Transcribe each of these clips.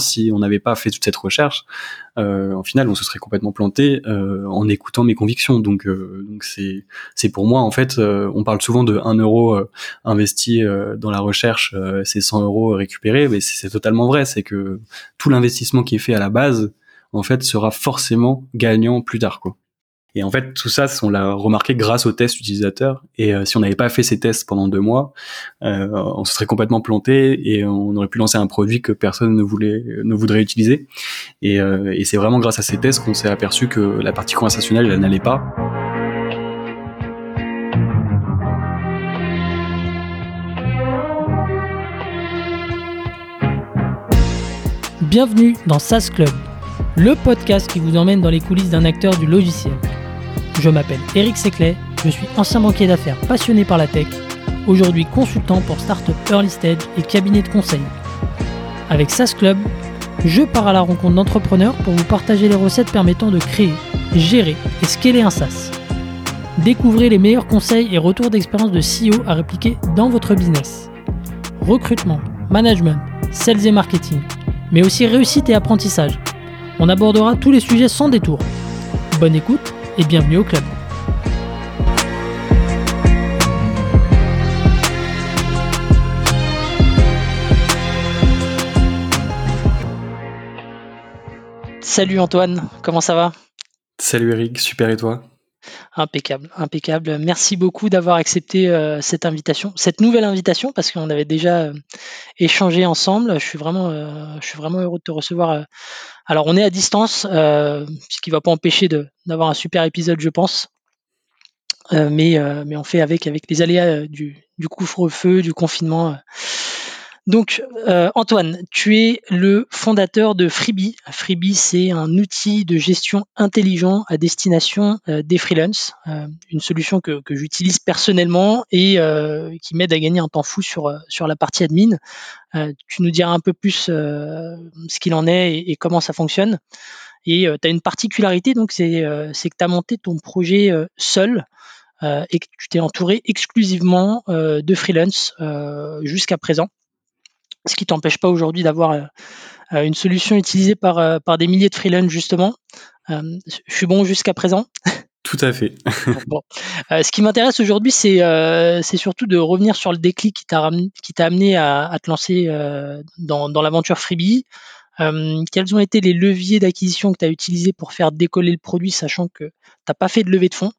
si on n'avait pas fait toute cette recherche, euh, en final, on se serait complètement planté euh, en écoutant mes convictions. Donc, euh, donc c'est c'est pour moi en fait, euh, on parle souvent de 1 euro euh, investi dans la recherche, c'est 100 euros récupérés, mais c'est totalement vrai. C'est que tout l'investissement qui est fait à la base, en fait, sera forcément gagnant plus tard, quoi. Et en fait, tout ça, on l'a remarqué grâce aux tests utilisateurs. Et euh, si on n'avait pas fait ces tests pendant deux mois, euh, on se serait complètement planté et on aurait pu lancer un produit que personne ne voulait, ne voudrait utiliser. Et, euh, et c'est vraiment grâce à ces tests qu'on s'est aperçu que la partie conversationnelle, elle n'allait pas. Bienvenue dans SaaS Club, le podcast qui vous emmène dans les coulisses d'un acteur du logiciel. Je m'appelle Eric Seclet, je suis ancien banquier d'affaires passionné par la tech, aujourd'hui consultant pour Startup Early Stage et cabinet de conseil. Avec SaaS Club, je pars à la rencontre d'entrepreneurs pour vous partager les recettes permettant de créer, gérer et scaler un SaaS. Découvrez les meilleurs conseils et retours d'expérience de CEO à répliquer dans votre business. Recrutement, management, sales et marketing, mais aussi réussite et apprentissage. On abordera tous les sujets sans détour. Bonne écoute et bienvenue au club. Salut Antoine, comment ça va? Salut Eric, super et toi? Impeccable, impeccable. Merci beaucoup d'avoir accepté euh, cette invitation, cette nouvelle invitation, parce qu'on avait déjà euh, échangé ensemble. Je suis vraiment, euh, je suis vraiment heureux de te recevoir. Alors, on est à distance, ce qui va pas empêcher d'avoir un super épisode, je pense. mais, mais on fait avec, avec les aléas du, du couvre-feu, du confinement. Donc, euh, Antoine, tu es le fondateur de Freebie. Freebie, c'est un outil de gestion intelligent à destination euh, des freelances, euh, une solution que, j'utilise personnellement et qui m'aide à gagner un temps fou sur, sur la partie admin. tu nous diras un peu plus ce qu'il en est et, comment ça fonctionne. Et tu as une particularité, donc c'est que tu as monté ton projet seul. et que tu t'es entouré exclusivement de freelance jusqu'à présent ce qui t'empêche pas aujourd'hui d'avoir euh, euh, une solution utilisée par, euh, par des milliers de freelance justement. je suis bon jusqu'à présent. Tout à fait. bon. ce qui m'intéresse aujourd'hui, c'est surtout de revenir sur le déclic qui t'a amené à, à, te lancer dans, dans l'aventure Freebie. quels ont été les leviers d'acquisition que tu as utilisés pour faire décoller le produit, sachant que tu n'as pas fait de levée de fonds,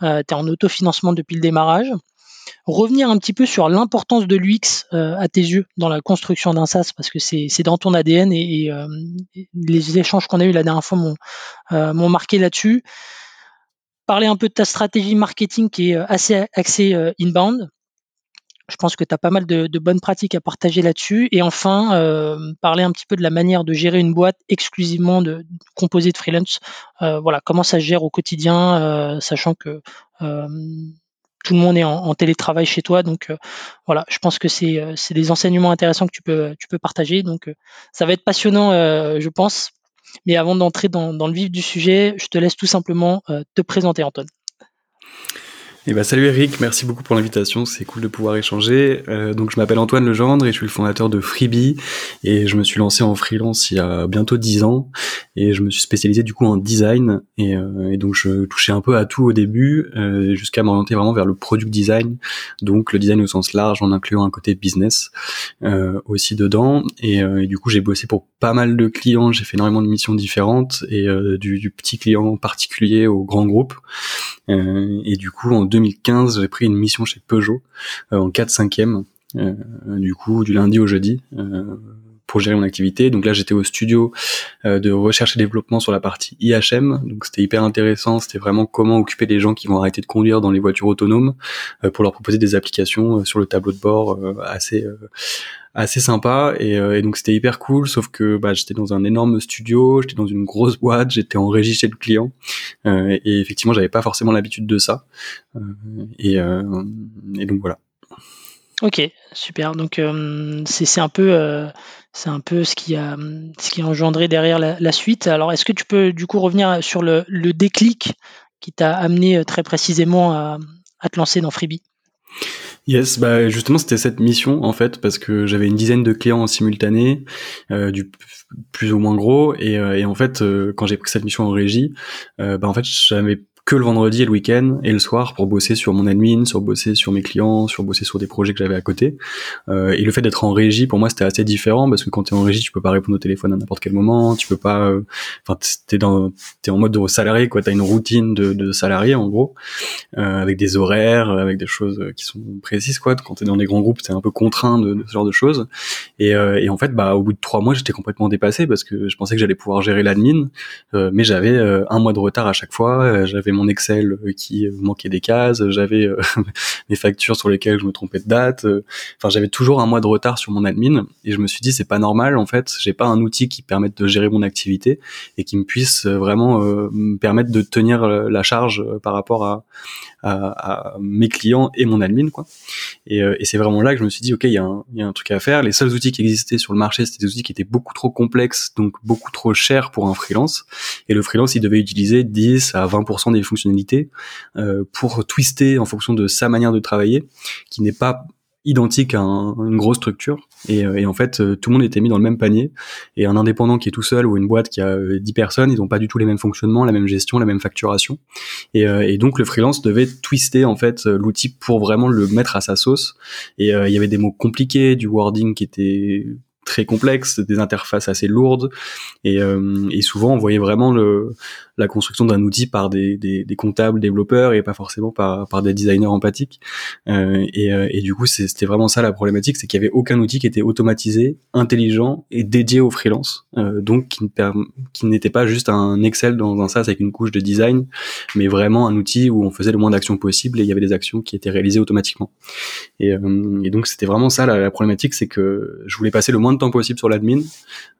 tu es en autofinancement depuis le démarrage revenir un petit peu sur l'importance de l'UX euh, à tes yeux dans la construction d'un SaaS parce que c'est dans ton ADN et, euh, les échanges qu'on a eu la dernière fois m'ont euh, marqué là-dessus. Parler un peu de ta stratégie marketing qui est assez axée inbound. Je pense que tu as pas mal de, bonnes pratiques à partager là-dessus. Et enfin, parler un petit peu de la manière de gérer une boîte exclusivement composée de freelance. voilà, comment ça se gère au quotidien, sachant que tout le monde est en, télétravail chez toi. Donc euh, voilà, je pense que c'est euh, c'est des enseignements intéressants que tu peux tu peux partager. Donc euh, ça va être passionnant, je pense. Mais avant d'entrer dans, dans, le vif du sujet, je te laisse tout simplement te présenter, Antoine. Eh ben, salut Eric, merci beaucoup pour l'invitation, c'est cool de pouvoir échanger. Euh, donc je m'appelle Antoine Legendre et je suis le fondateur de Freebie. Et je me suis lancé en freelance il y a bientôt dix ans. Et je me suis spécialisé du coup en design. Et, euh, et donc je touchais un peu à tout au début euh, jusqu'à m'orienter vraiment vers le product design, donc le design au sens large en incluant un côté business euh, aussi dedans. Et, euh, et, du coup j'ai bossé pour pas mal de clients, j'ai fait énormément de missions différentes et du, du, petit client particulier au grand groupe. Et du coup en 2015, j'ai pris une mission chez Peugeot euh, en 4 5 e du coup du lundi au jeudi euh, pour gérer mon activité. Donc là, j'étais au studio euh, de recherche et développement sur la partie IHM. Donc c'était hyper intéressant. C'était vraiment comment occuper les gens qui vont arrêter de conduire dans les voitures autonomes pour leur proposer des applications sur le tableau de bord assez assez sympa et, euh, et donc c'était hyper cool sauf que bah, j'étais dans un énorme studio j'étais dans une grosse boîte j'étais en régie chez le client euh, et effectivement j'avais pas forcément l'habitude de ça euh, et, et donc voilà ok super donc c'est un peu c'est un peu ce qui a ce qui a engendré derrière la, suite. Alors est-ce que tu peux du coup revenir sur le, le déclic qui t'a amené très précisément à, à te lancer dans Freebie? Yes, bah justement c'était cette mission en fait parce que j'avais une dizaine de clients en simultané, euh, du plus ou moins gros. Et, euh, et en fait euh, quand j'ai pris cette mission en régie, bah en fait j'avais que le vendredi et le week-end et le soir pour bosser sur mon admin, sur bosser sur mes clients, sur bosser sur des projets que j'avais à côté. Euh, et le fait d'être en régie, pour moi, c'était assez différent parce que quand tu es en régie, tu peux pas répondre au téléphone à n'importe quel moment, tu peux pas, euh, enfin, t'es dans, t'es en mode de salarié, quoi. T'as une routine de, de salarié en gros, euh, avec des horaires, avec des choses qui sont précises, quoi. Quand t'es dans des grands groupes, t'es un peu contraint de, ce genre de choses. Et, euh, et en fait, bah, au bout de trois mois, j'étais complètement dépassé parce que je pensais que j'allais pouvoir gérer l'admin, euh, mais j'avais un mois de retard à chaque fois. j'avais mon Excel euh, qui manquait des cases, j'avais euh, mes factures sur lesquelles je me trompais de date. Euh, enfin, j'avais toujours un mois de retard sur mon admin et je me suis dit c'est pas normal en fait. J'ai pas un outil qui permette de gérer mon activité et qui me puisse vraiment me permettre de tenir la charge par rapport à, mes clients et mon admin quoi. Et, c'est vraiment là que je me suis dit ok il y, y a un truc à faire. Les seuls outils qui existaient sur le marché c'était des outils qui étaient beaucoup trop complexes donc beaucoup trop chers pour un freelance et le freelance il devait utiliser 10 à 20% des fonctionnalités euh, pour twister en fonction de sa manière de travailler, qui n'est pas identique à une grosse structure. Et, euh, en fait euh, tout le monde était mis dans le même panier. Et un indépendant qui est tout seul ou une boîte qui a 10 personnes ils n'ont pas du tout les mêmes fonctionnements la même gestion la même facturation. Et, donc le freelance devait twister en fait l'outil pour vraiment le mettre à sa sauce. Et il y avait des mots compliqués du wording qui était très complexe, des interfaces assez lourdes, et, et souvent on voyait vraiment la construction d'un outil par des, des, des, comptables, développeurs et pas forcément par, des designers empathiques. Euh, et, euh, et, du coup, c'était vraiment ça la problématique, c'est qu'il y avait aucun outil qui était automatisé, intelligent et dédié au freelance, euh, donc qui, qui n'était pas juste un Excel dans un SaaS avec une couche de design, mais vraiment un outil où on faisait le moins d'actions possible et il y avait des actions qui étaient réalisées automatiquement. Et, euh, et donc c'était vraiment ça la, la problématique, c'est que je voulais passer le moins temps possible sur l'admin,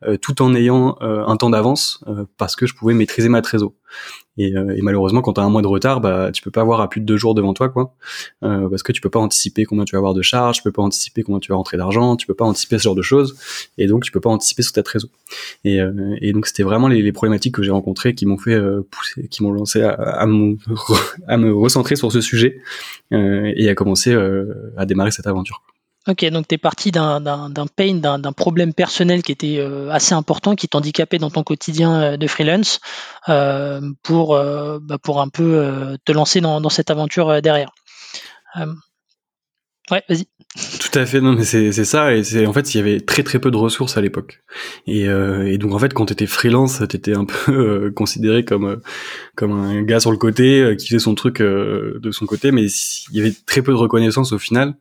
euh, tout en ayant un temps d'avance parce que je pouvais maîtriser ma trésorerie et, euh, malheureusement, quand tu as un mois de retard, bah, tu peux pas avoir à plus de deux jours devant toi, quoi, euh, parce que tu peux pas anticiper combien tu vas avoir de charges, tu peux pas anticiper combien tu vas rentrer d'argent, tu peux pas anticiper ce genre de choses, et donc tu peux pas anticiper sur ta trésor. Et, euh, donc c'était vraiment les, problématiques que j'ai rencontrées qui m'ont fait euh, pousser, qui m'ont lancé à, me, recentrer sur ce sujet euh, et à commencer à démarrer cette aventure. Ok, donc tu es parti d'un pain, d'un problème personnel qui était euh, assez important, qui t'handicapait dans ton quotidien euh, de freelance, euh, pour, bah, pour un peu te lancer dans, dans cette aventure derrière. ouais, vas-y. Tout à fait, non mais c'est ça et c'est en fait il y avait très très peu de ressources à l'époque. Et, euh, et, donc en fait quand t'étais freelance t'étais un peu euh, considéré comme euh, comme un gars sur le côté euh, qui faisait son truc de son côté mais il y avait très peu de reconnaissance au final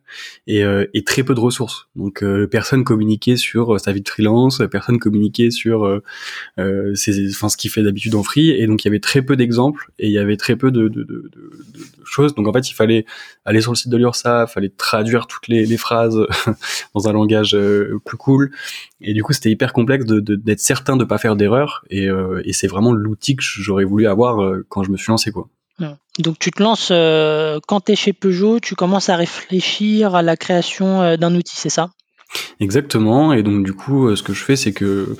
et, et très peu de ressources. Donc personne communiquait sur sa vie de freelance personne communiquait sur ses, enfin ce qu'il fait d'habitude en free et donc il y avait très peu d'exemples et il y avait très peu de, de, de, de, choses. Donc en fait il fallait aller sur le site de l'URSSAF fallait traduire toutes les les, phrases dans un langage euh, plus cool. Et du coup, c'était hyper complexe d'être de, d'être certain de pas faire d'erreur. Et, euh, et c'est vraiment l'outil que j'aurais voulu avoir euh, quand je me suis lancé, quoi. Donc tu te lances quand tu es chez Peugeot, tu commences à réfléchir à la création d'un outil, c'est ça? Exactement. Et donc du coup, ce que je fais, c'est que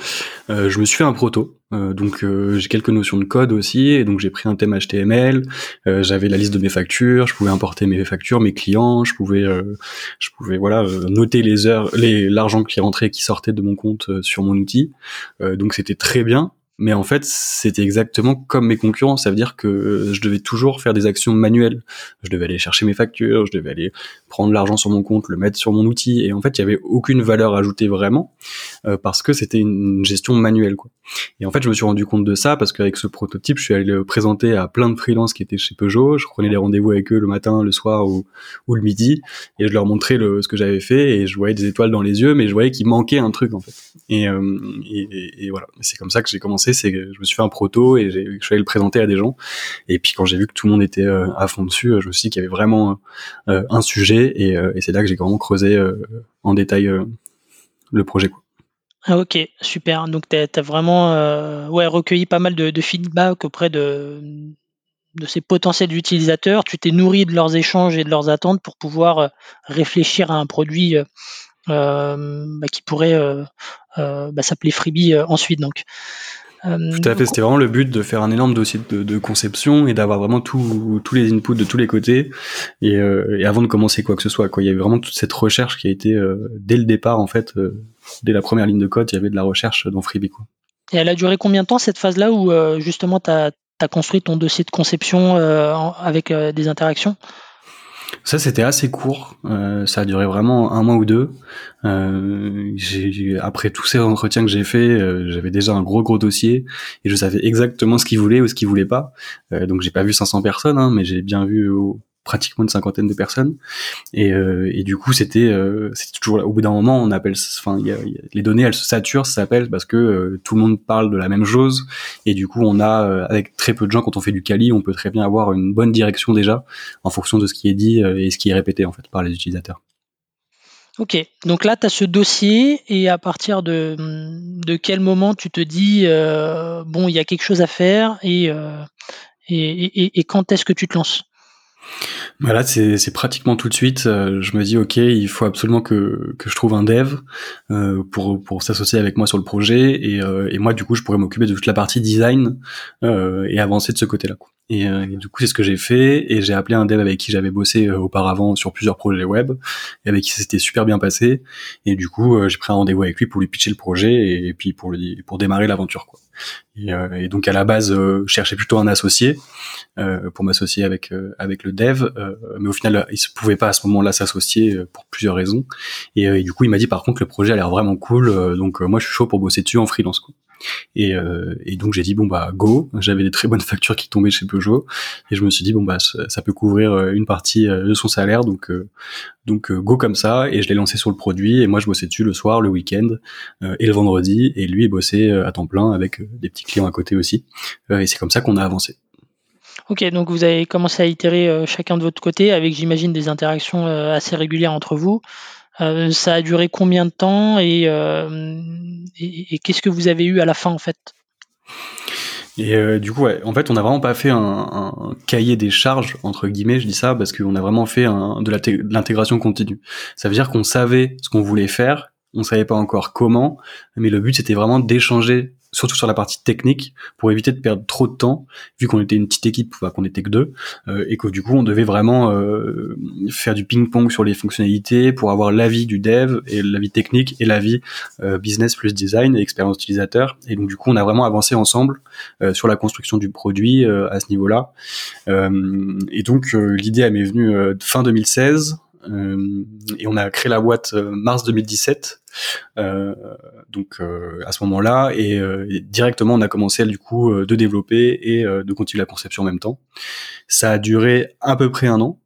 je me suis fait un proto. Euh, donc euh, j'ai quelques notions de code aussi, et donc j'ai pris un thème HTML. Euh, j'avais la liste de mes factures, je pouvais importer mes factures, mes clients, je pouvais, je pouvais voilà noter les heures, les l'argent qui rentrait et qui sortait de mon compte sur mon outil. donc c'était très bien. Mais en fait, c'était exactement comme mes concurrents. Ça veut dire que je devais toujours faire des actions manuelles. Je devais aller chercher mes factures, je devais aller prendre l'argent sur mon compte, le mettre sur mon outil. Et en fait, il y avait aucune valeur ajoutée vraiment euh, parce que c'était une gestion manuelle. Quoi. Et en fait, je me suis rendu compte de ça parce qu'avec ce prototype, je suis allé le présenter à plein de freelances qui étaient chez Peugeot. Je prenais les rendez-vous avec eux le matin, le soir ou, le midi, et je leur montrais le, ce que j'avais fait. Et je voyais des étoiles dans les yeux, mais je voyais qu'il manquait un truc en fait. Et, euh, et voilà, c'est comme ça que j'ai commencé. C'est que je me suis fait un proto et je suis le présenter à des gens. Et puis quand j'ai vu que tout le monde était euh, à fond dessus, je me suis dit qu'il y avait vraiment un sujet euh, et, c'est là que j'ai vraiment creusé euh, en détail euh, le projet. Ah, ok, super. Donc tu as, vraiment recueilli pas mal de, feedback auprès de, de ces potentiels utilisateurs. Tu t'es nourri de leurs échanges et de leurs attentes pour pouvoir réfléchir à un produit bah, qui pourrait bah, s'appeler Freebie ensuite. Donc. Tout à fait, c'était vraiment le but de faire un énorme dossier de, conception et d'avoir vraiment tous les inputs de tous les côtés et, avant de commencer quoi que ce soit. Quoi. Il y avait vraiment toute cette recherche qui a été dès le départ en fait, dès la première ligne de code, il y avait de la recherche dans Freebie. Quoi. Et elle a duré combien de temps cette phase-là où justement tu as, construit ton dossier de conception avec des interactions? Ça, c'était assez court. Euh, ça a duré vraiment un mois ou deux. Euh, après tous ces entretiens que j'ai fait, euh, j'avais déjà un gros gros dossier et je savais exactement ce qu'ils voulaient ou ce qu'ils voulaient pas. donc j'ai pas vu 500 personnes, hein, mais j'ai bien vu pratiquement une cinquantaine de personnes. Et, euh, du coup c'était euh, c'était toujours au bout d'un moment on appelle enfin les données elles se saturent ça s'appelle parce que euh, tout le monde parle de la même chose. Et du coup on a avec très peu de gens quand on fait du quali on peut très bien avoir une bonne direction déjà en fonction de ce qui est dit et ce qui est répété en fait par les utilisateurs. Ok, donc là, tu as ce dossier et à partir de, quel moment tu te dis, bon, il y a quelque chose à faire et, et quand est-ce que tu te lances? Voilà, c'est, c'est pratiquement tout de suite. Euh, je me dis, ok, il faut absolument que, je trouve un dev euh, pour, s'associer avec moi sur le projet. Et, euh, et moi, du coup, je pourrais m'occuper de toute la partie design et avancer de ce côté-là. Et, et, du coup, c'est ce que j'ai fait. Et j'ai appelé un dev avec qui j'avais bossé auparavant sur plusieurs projets web et avec qui c'était super bien passé. Et du coup, j'ai pris un rendez-vous avec lui pour lui pitcher le projet et, puis pour pour démarrer l'aventure. Quoi. Et, euh, et, donc à la base, euh, je cherchais plutôt un associé euh, pour m'associer avec avec le dev, mais au final, il se pouvait pas à ce moment-là s'associer pour plusieurs raisons. Et, du coup, il m'a dit par contre le projet a l'air vraiment cool, donc moi je suis chaud pour bosser dessus en freelance. Quoi. Et, euh, et, donc j'ai dit bon bah go. J'avais des très bonnes factures qui tombaient chez Peugeot et je me suis dit bon bah ça, peut couvrir une partie de son salaire donc donc go comme ça et je l'ai lancé sur le produit et moi je bossais dessus le soir, le week-end et le vendredi et lui il bossait à temps plein avec des petits clients à côté aussi. Euh, et c'est comme ça qu'on a avancé. Ok, donc vous avez commencé à itérer euh, chacun de votre côté avec, j'imagine, des interactions euh, assez régulières entre vous. ça a duré combien de temps et, et, qu'est-ce que vous avez eu à la fin en fait? Et du coup, en fait, on n'a vraiment pas fait un, cahier des charges entre guillemets. Je dis ça parce qu'on a vraiment fait de l'intégration continue. Ça veut dire qu'on savait ce qu'on voulait faire, on savait pas encore comment, mais le but c'était vraiment d'échanger surtout sur la partie technique, pour éviter de perdre trop de temps, vu qu'on était une petite équipe, qu'on était que deux, euh, et que du coup on devait vraiment euh, faire du ping-pong sur les fonctionnalités pour avoir l'avis du dev et l'avis technique et l'avis euh, business plus design et expérience utilisateur. Et donc du coup on a vraiment avancé ensemble sur la construction du produit à ce niveau-là. et donc l'idée m'est venue fin 2016. Euh, et on a créé la boîte euh, mars 2017. Euh, donc à ce moment-là, et, directement on a commencé du coup de développer et de continuer la conception en même temps. Ça a duré à peu près un an.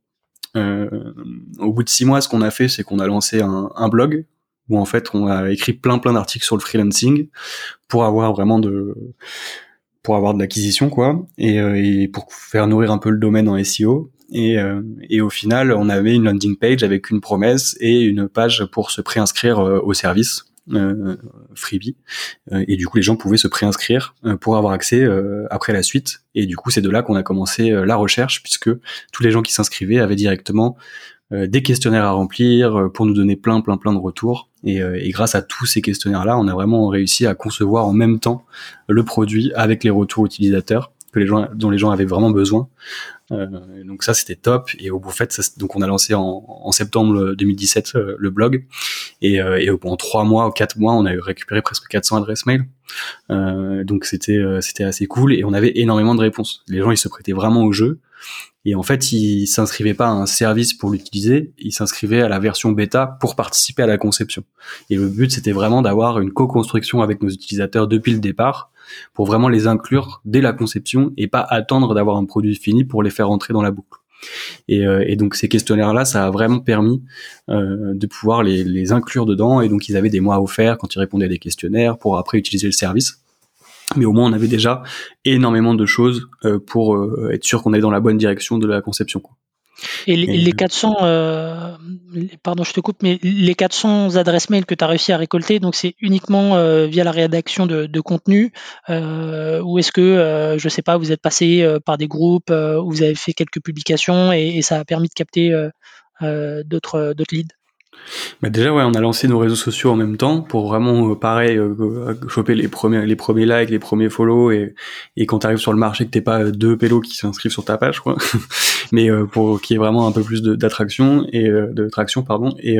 au bout de six mois, ce qu'on a fait, c'est qu'on a lancé un, un blog où en fait on a écrit plein plein d'articles sur le freelancing pour avoir vraiment de pour avoir de l'acquisition quoi et, et, pour faire nourrir un peu le domaine en SEO et, euh, et, au final, on avait une landing page avec une promesse et une page pour se préinscrire euh, au service. Euh, freebie. Et du coup les gens pouvaient se préinscrire pour avoir accès après la suite. Et du coup c'est de là qu'on a commencé la recherche puisque tous les gens qui s'inscrivaient avaient directement des questionnaires à remplir pour nous donner plein plein plein de retours. Et, et grâce à tous ces questionnaires là on a vraiment réussi à concevoir en même temps le produit avec les retours utilisateurs que les gens dont les gens avaient vraiment besoin. Euh, donc ça c'était top. Et au bout fait donc on a lancé en, en septembre 2017 euh, le blog. Et, euh, et en trois mois ou quatre mois on a récupéré presque 400 adresses mail. Donc c'était c'était assez cool. Et on avait énormément de réponses. Les gens ils se prêtaient vraiment au jeu. Et en fait, ils s'inscrivaient pas à un service pour l'utiliser, ils s'inscrivaient à la version bêta pour participer à la conception. Et le but, c'était vraiment d'avoir une co-construction avec nos utilisateurs depuis le départ, pour vraiment les inclure dès la conception et pas attendre d'avoir un produit fini pour les faire entrer dans la boucle. Et, euh, donc ces questionnaires-là, ça a vraiment permis euh, de pouvoir les, inclure dedans. Et donc ils avaient des mois offerts quand ils répondaient à des questionnaires pour après utiliser le service. Mais au moins on avait déjà énormément de choses euh, pour être sûr qu'on allait dans la bonne direction de la conception. Et les, 400, euh, pardon, je te coupe, mais les 400 adresses mail que tu as réussi à récolter, donc c'est uniquement euh, via la rédaction de, contenu, euh, ou est-ce que, je sais pas, vous êtes passé par des groupes, où vous avez fait quelques publications et, ça a permis de capter d'autres, leads? Bah déjà ouais, on a lancé nos réseaux sociaux en même temps pour vraiment euh, pareil euh, choper les premiers les premiers likes, les premiers follow et et quand tu arrives sur le marché que t'es pas deux pélos qui s'inscrivent sur ta page quoi. Mais euh, pour qu'il y ait vraiment un peu plus d'attraction et de traction pardon et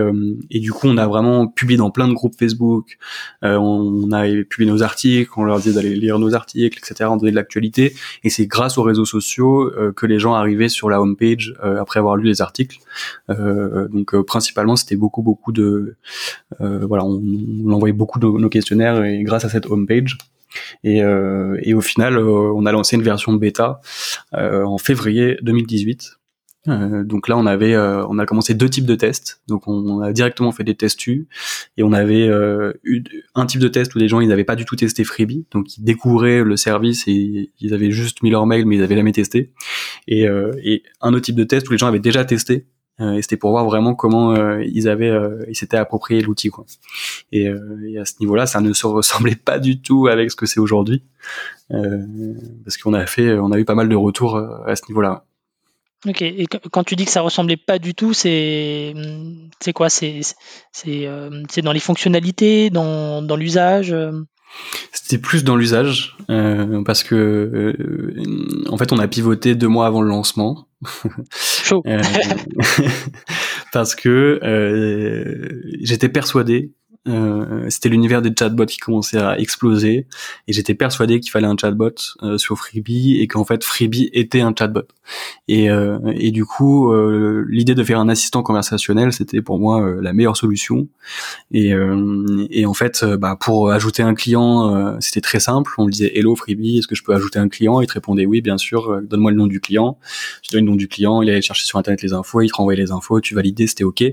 et du coup on a vraiment publié dans plein de groupes Facebook, on a publié nos articles, on leur disait d'aller lire nos articles etc, on donnait de l'actualité et c'est grâce aux réseaux sociaux que les gens arrivaient sur la homepage après avoir lu les articles. donc principalement c'était beaucoup beaucoup de euh, voilà, on, on envoyait beaucoup de nos questionnaires et grâce à cette homepage. Et, euh, et au final, euh, on a lancé une version bêta en février 2018. donc là, on avait, on a commencé deux types de tests. Donc on, a directement fait des tests U et on avait eu un type de test où les gens ils n'avaient pas du tout testé Freebie, donc ils découvraient le service et ils avaient juste mis leur mail mais ils avaient jamais testé. Et, et un autre type de test où les gens avaient déjà testé euh, et c'était pour voir vraiment comment euh, ils avaient, euh, ils s'étaient approprié l'outil quoi. Et, et, à ce niveau-là, ça ne se ressemblait pas du tout avec ce que c'est aujourd'hui, parce qu'on a fait, on a eu pas mal de retours à ce niveau-là. Ok. Et quand tu dis que ça ressemblait pas du tout, c'est c'est quoi? C'est c'est c'est dans les fonctionnalités, dans dans l'usage c'était plus dans l'usage euh, parce que euh, en fait on a pivoté deux mois avant le lancement. Chaud. euh, parce que euh, j'étais persuadé c'était l'univers des chatbots qui commençait à exploser et j'étais persuadé qu'il fallait un chatbot euh, sur Freebie et qu'en fait Freebie était un chatbot. Et, euh, et du coup, l'idée de faire un assistant conversationnel, c'était pour moi la meilleure solution. Et, et en fait, bah, pour ajouter un client, c'était très simple. On disait Hello Freebie, est-ce que je peux ajouter un client? Il te répondait oui, bien sûr. Donne-moi le nom du client. Je donne le nom du client. Il allait chercher sur internet les infos, il te renvoyait les infos, tu validais, c'était ok.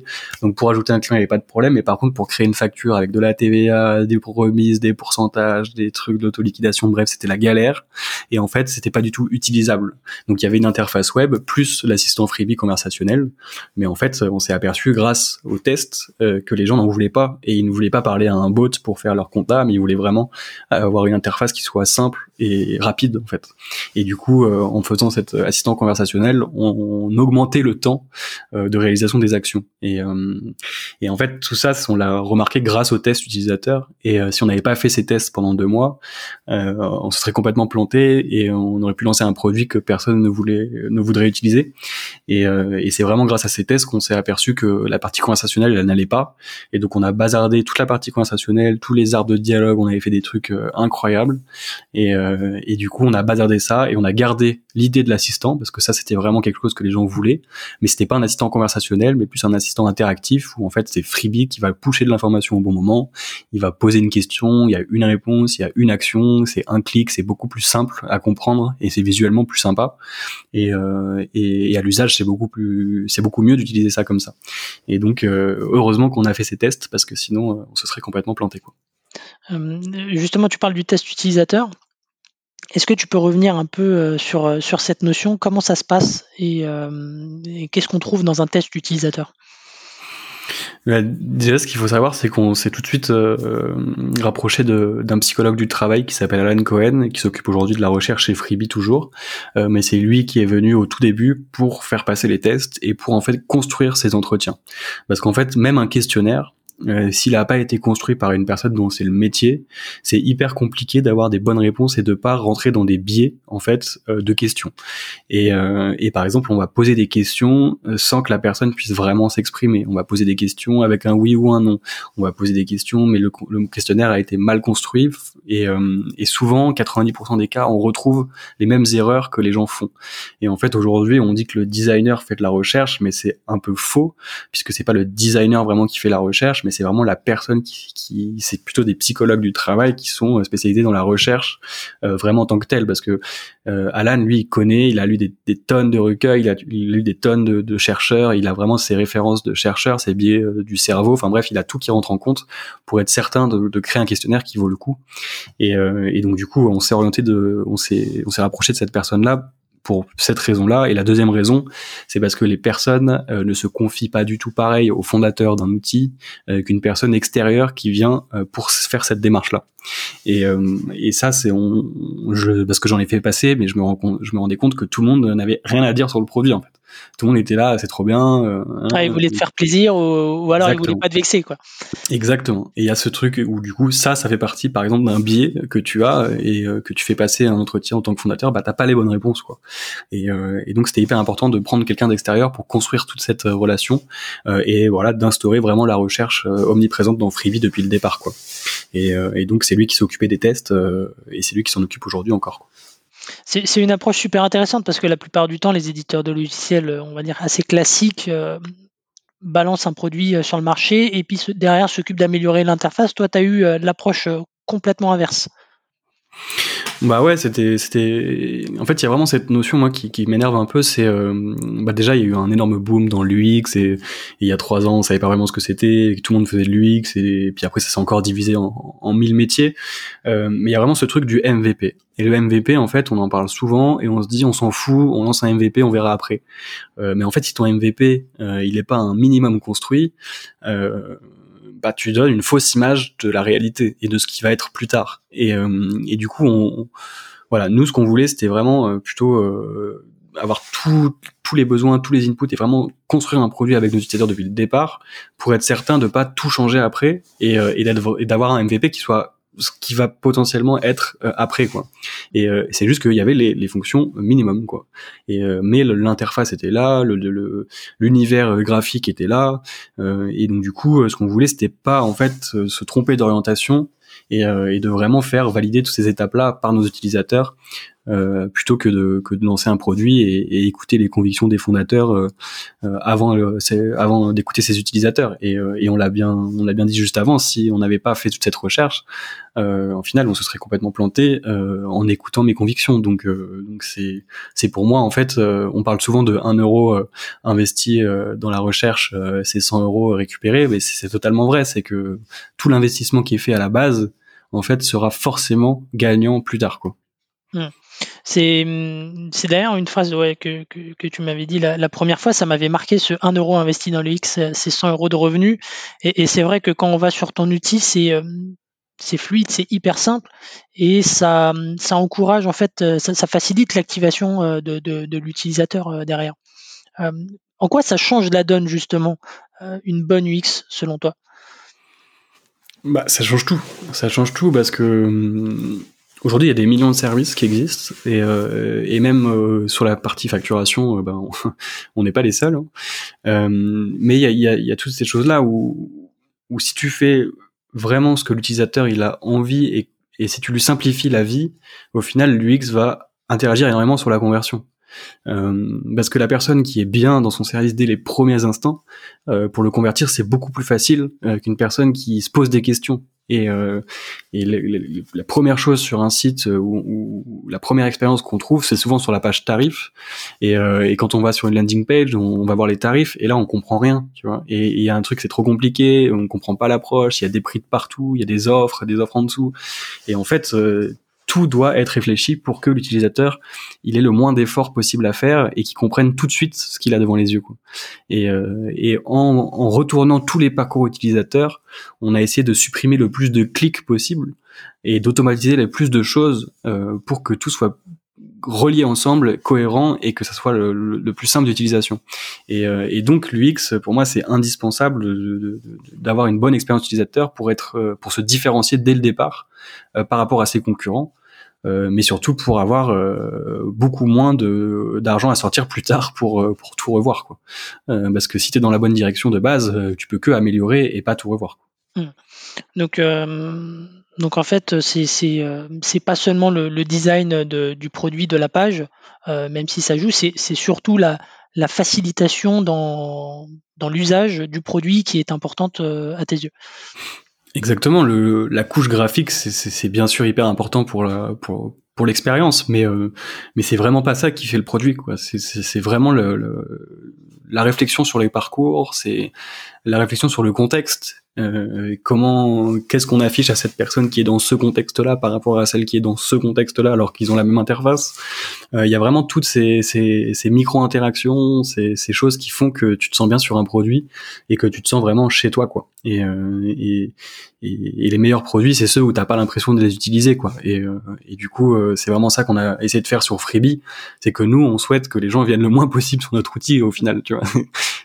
Donc pour ajouter un client, il n'y avait pas de problème. Mais par contre, pour créer une facture avec de la TVA, des remises, des pourcentages, des trucs d'autoliquidation, bref, c'était la galère. Et en fait, c'était pas du tout utilisable. Donc il y avait une interface web plus l'assistant freebie conversationnel. Mais en fait, on s'est aperçu grâce aux tests euh, que les gens n'en voulaient pas. Et ils ne voulaient pas parler à un bot pour faire leur compta, mais ils voulaient vraiment avoir une interface qui soit simple et rapide en fait. Et du coup, euh, en faisant cet assistant conversationnel, on, augmentait le temps euh, de réalisation des actions. Et, et en fait, tout ça, on l'a remarqué grâce aux tests utilisateurs. Et euh, si on n'avait pas fait ces tests pendant deux mois, euh, on se serait complètement planté et on aurait pu lancer un produit que personne ne voulait, ne voudrait utiliser. Et, euh, et c'est vraiment grâce à ces tests qu'on s'est aperçu que la partie conversationnelle, elle n'allait pas. Et donc on a bazardé toute la partie conversationnelle, tous les arbres de dialogue, on avait fait des trucs incroyables. Et, et du coup, on a bazardé ça et on a gardé l'idée de l'assistant parce que ça, c'était vraiment quelque chose que les gens voulaient. Mais c'était pas un assistant conversationnel, mais plus un assistant interactif où en fait c'est Freebie qui va pousser de l'information bon moment. Il va poser une question, il y a une réponse, il y a une action, c'est un clic, c'est beaucoup plus simple à comprendre et c'est visuellement plus sympa. Et, euh, à l'usage, c'est beaucoup plus, c'est beaucoup mieux d'utiliser ça comme ça. Et donc, euh, heureusement qu'on a fait ces tests parce que sinon, euh, on se serait complètement planté. Justement, tu parles du test utilisateur. Est-ce que tu peux revenir un peu sur, cette notion? Comment ça se passe? Et, qu'est-ce qu'on trouve dans un test utilisateur? Déjà, ce qu'il faut savoir, c'est qu'on s'est tout de suite euh, rapproché d'un psychologue du travail qui s'appelle Alan Cohen, qui s'occupe aujourd'hui de la recherche chez Freebie toujours. Euh, mais c'est lui qui est venu au tout début pour faire passer les tests et pour en fait construire ces entretiens. Parce qu'en fait, même un questionnaire, euh, s'il n'a pas été construit par une personne dont c'est le métier, c'est hyper compliqué d'avoir des bonnes réponses et de pas rentrer dans des biais en fait euh, de questions. Et, euh, et, par exemple, on va poser des questions sans que la personne puisse vraiment s'exprimer. On va poser des questions avec un oui ou un non. On va poser des questions, mais le, le questionnaire a été mal construit et, et souvent, 90% des cas, on retrouve les mêmes erreurs que les gens font. Et en fait, aujourd'hui, on dit que le designer fait de la recherche, mais c'est un peu faux puisque c'est pas le designer vraiment qui fait la recherche mais c'est vraiment la personne qui, qui c'est plutôt des psychologues du travail qui sont euh, spécialisés dans la recherche euh, vraiment en tant que tel, parce que euh, Alan, lui, il connaît, il a lu des, des tonnes de recueils, il a, lu des tonnes de, de, chercheurs, il a vraiment ses références de chercheurs, ses biais du cerveau, enfin bref, il a tout qui rentre en compte pour être certain de, de créer un questionnaire qui vaut le coup. Et, et donc du coup, on s'est orienté de, on s'est, on s'est rapproché de cette personne-là pour cette raison-là. Et la deuxième raison, c'est parce que les personnes euh, ne se confient pas du tout pareil au fondateur d'un outil euh, qu'une personne extérieure qui vient euh, pour faire cette démarche-là. Et, et ça, c'est on, je, parce que j'en ai fait passer, mais je me, je me rendais compte que tout le monde n'avait rien à dire sur le produit en fait. Tout le monde était là, c'est trop bien. Euh, hein, ah, ils voulaient te faire plaisir ou, alors ils voulaient pas te vexer, quoi. Exactement. Et il y a ce truc où du coup, ça, ça fait partie, par exemple, d'un biais que tu as et que tu fais passer un entretien en tant que fondateur, bah t'as pas les bonnes réponses, quoi. Et, et donc c'était hyper important de prendre quelqu'un d'extérieur pour construire toute cette relation et voilà d'instaurer vraiment la recherche omniprésente dans Freebie depuis le départ, quoi. Et, et donc c'est lui qui s'occupait des tests et c'est lui qui s'en occupe aujourd'hui encore. Quoi. C'est une approche super intéressante parce que la plupart du temps, les éditeurs de logiciels, on va dire assez classiques, euh, balancent un produit euh, sur le marché et puis derrière s'occupent d'améliorer l'interface. Toi, tu as eu euh, l'approche complètement inverse. Bah ouais, c'était, c'était. En fait, il y a vraiment cette notion moi qui, qui m'énerve un peu. C'est, bah déjà, il y a eu un énorme boom dans l'UX et, il y a trois ans, on savait pas vraiment ce que c'était. Tout le monde faisait de l'UX et, puis après, ça s'est encore divisé en, en mille métiers. mais il y a vraiment ce truc du MVP. Et le MVP, en fait, on en parle souvent et on se dit, on s'en fout, on lance un MVP, on verra après. Euh, mais en fait, si ton MVP, euh, il n'est pas un minimum construit, euh, bah, tu donnes une fausse image de la réalité et de ce qui va être plus tard. Et, et du coup, on, voilà, nous, ce qu'on voulait, c'était vraiment plutôt avoir tous les besoins, tous les inputs et vraiment construire un produit avec nos utilisateurs depuis le départ pour être certain de pas tout changer après et, et d'avoir un MVP qui soit ce qui va potentiellement être euh, après quoi. Et euh, c'est juste qu'il y avait les, les, fonctions minimum quoi. Et euh, mais l'interface était là, le l'univers graphique était là, et donc du coup ce qu'on voulait c'était pas en fait se tromper d'orientation et, et, de vraiment faire valider toutes ces étapes là par nos utilisateurs euh, plutôt que de, que de lancer un produit et, et écouter les convictions des fondateurs euh, euh avant avant d'écouter ses utilisateurs et, euh, et on l'a bien on l'a bien dit juste avant si on n'avait pas fait toute cette recherche en final on se serait complètement planté en écoutant mes convictions donc donc c'est c'est pour moi en fait on parle souvent de 1 euro investi dans la recherche c'est 100 euros récupérés mais c'est totalement vrai c'est que tout l'investissement qui est fait à la base en fait sera forcément gagnant plus tard quoi. Mmh. C'est, d'ailleurs une phrase que, que, tu m'avais dit la, première fois, ça m'avait marqué ce 1 euro investi dans le X, c'est 100 euros de revenus. Et, c'est vrai que quand on va sur ton outil, c'est, euh, c'est fluide, c'est hyper simple et ça, ça encourage en fait, ça, facilite l'activation euh, de, de, l'utilisateur euh, derrière. En quoi ça change la donne justement, une bonne UX selon toi? Bah, ça change tout. Ça change tout parce que hum, Aujourd'hui, il y a des millions de services qui existent et, euh, et même euh, sur la partie facturation, euh, ben, on n'est pas les seuls. Hein. mais il y a, y, a, y a, toutes ces choses-là où, où si tu fais vraiment ce que l'utilisateur il a envie et, et si tu lui simplifies la vie, au final, l'UX va interagir énormément sur la conversion. Euh, parce que la personne qui est bien dans son service dès les premiers instants, euh, pour le convertir, c'est beaucoup plus facile euh, qu'une personne qui se pose des questions et, euh, et la première chose sur un site euh, où, la première expérience qu'on trouve, c'est souvent sur la page tarif. Et, euh, et, quand on va sur une landing page, on, va voir les tarifs et là on comprend rien, tu vois. Et il y a un truc c'est trop compliqué, on comprend pas l'approche. Il y a des prix de partout, il y a des offres, des offres en dessous. Et en fait, euh, tout doit être réfléchi pour que l'utilisateur il ait le moins d'efforts possible à faire et qu'il comprenne tout de suite ce qu'il a devant les yeux. Et, euh, en, retournant tous les parcours utilisateurs, on a essayé de supprimer le plus de clics possible et d'automatiser le plus de choses euh, pour que tout soit relié ensemble, cohérent et que ça soit le, plus simple d'utilisation. Et, euh, donc l'UX, pour moi, c'est indispensable d'avoir une bonne expérience utilisateur pour être, euh, pour se différencier dès le départ euh, par rapport à ses concurrents. mais surtout pour avoir beaucoup moins d'argent à sortir plus tard pour pour tout revoir parce que si tu es dans la bonne direction de base, tu peux que améliorer et pas tout revoir. Mmh. Donc donc en fait, c'est c'est euh, pas seulement le, design du produit de la page, euh, même si ça joue, c'est surtout la, facilitation dans, l'usage du produit qui est importante euh, à tes yeux. Exactement, le, la couche graphique, c'est bien sûr hyper important pour l'expérience, mais c'est vraiment pas ça qui fait le produit, quoi. C'est vraiment la réflexion sur les parcours, c'est la réflexion sur le contexte euh, comment, qu'est-ce qu'on affiche à cette personne qui est dans ce contexte-là par rapport à celle qui est dans ce contexte-là, alors qu'ils ont la même interface. Euh, il y a vraiment toutes ces, ces, ces micro-interactions, ces, ces, choses qui font que tu te sens bien sur un produit et que tu te sens vraiment chez toi, quoi. Et, euh, et, et, les meilleurs produits, c'est ceux où t'as pas l'impression de les utiliser, quoi. Et, euh, et du coup, euh, c'est vraiment ça qu'on a essayé de faire sur Freebie, c'est que nous, on souhaite que les gens viennent le moins possible sur notre outil au final, tu vois.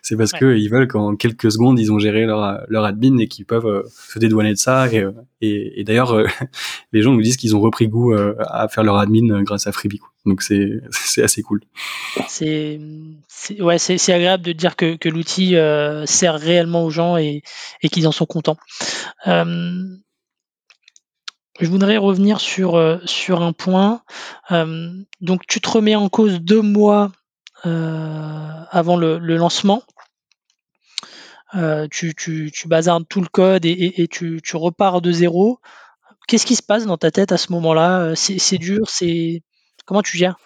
C'est parce que ils veulent qu'en quelques secondes, ils ont géré leur, leur admin et qu'ils peuvent euh, se dédouaner de ça. Et, et, et d'ailleurs, les gens nous disent qu'ils ont repris goût à faire leur admin grâce à Freebie. Donc c'est c'est assez cool. C'est ouais, c'est agréable de dire que, que l'outil sert réellement aux gens et, et qu'ils en sont contents. Euh, je voudrais revenir sur, euh, sur un point. Euh, donc tu te remets en cause deux mois avant le, lancement. tu, tu, tu, bazardes tout le code et, tu, repars de zéro. Qu'est-ce qui se passe dans ta tête à ce moment-là? C'est dur C'est comment tu gères?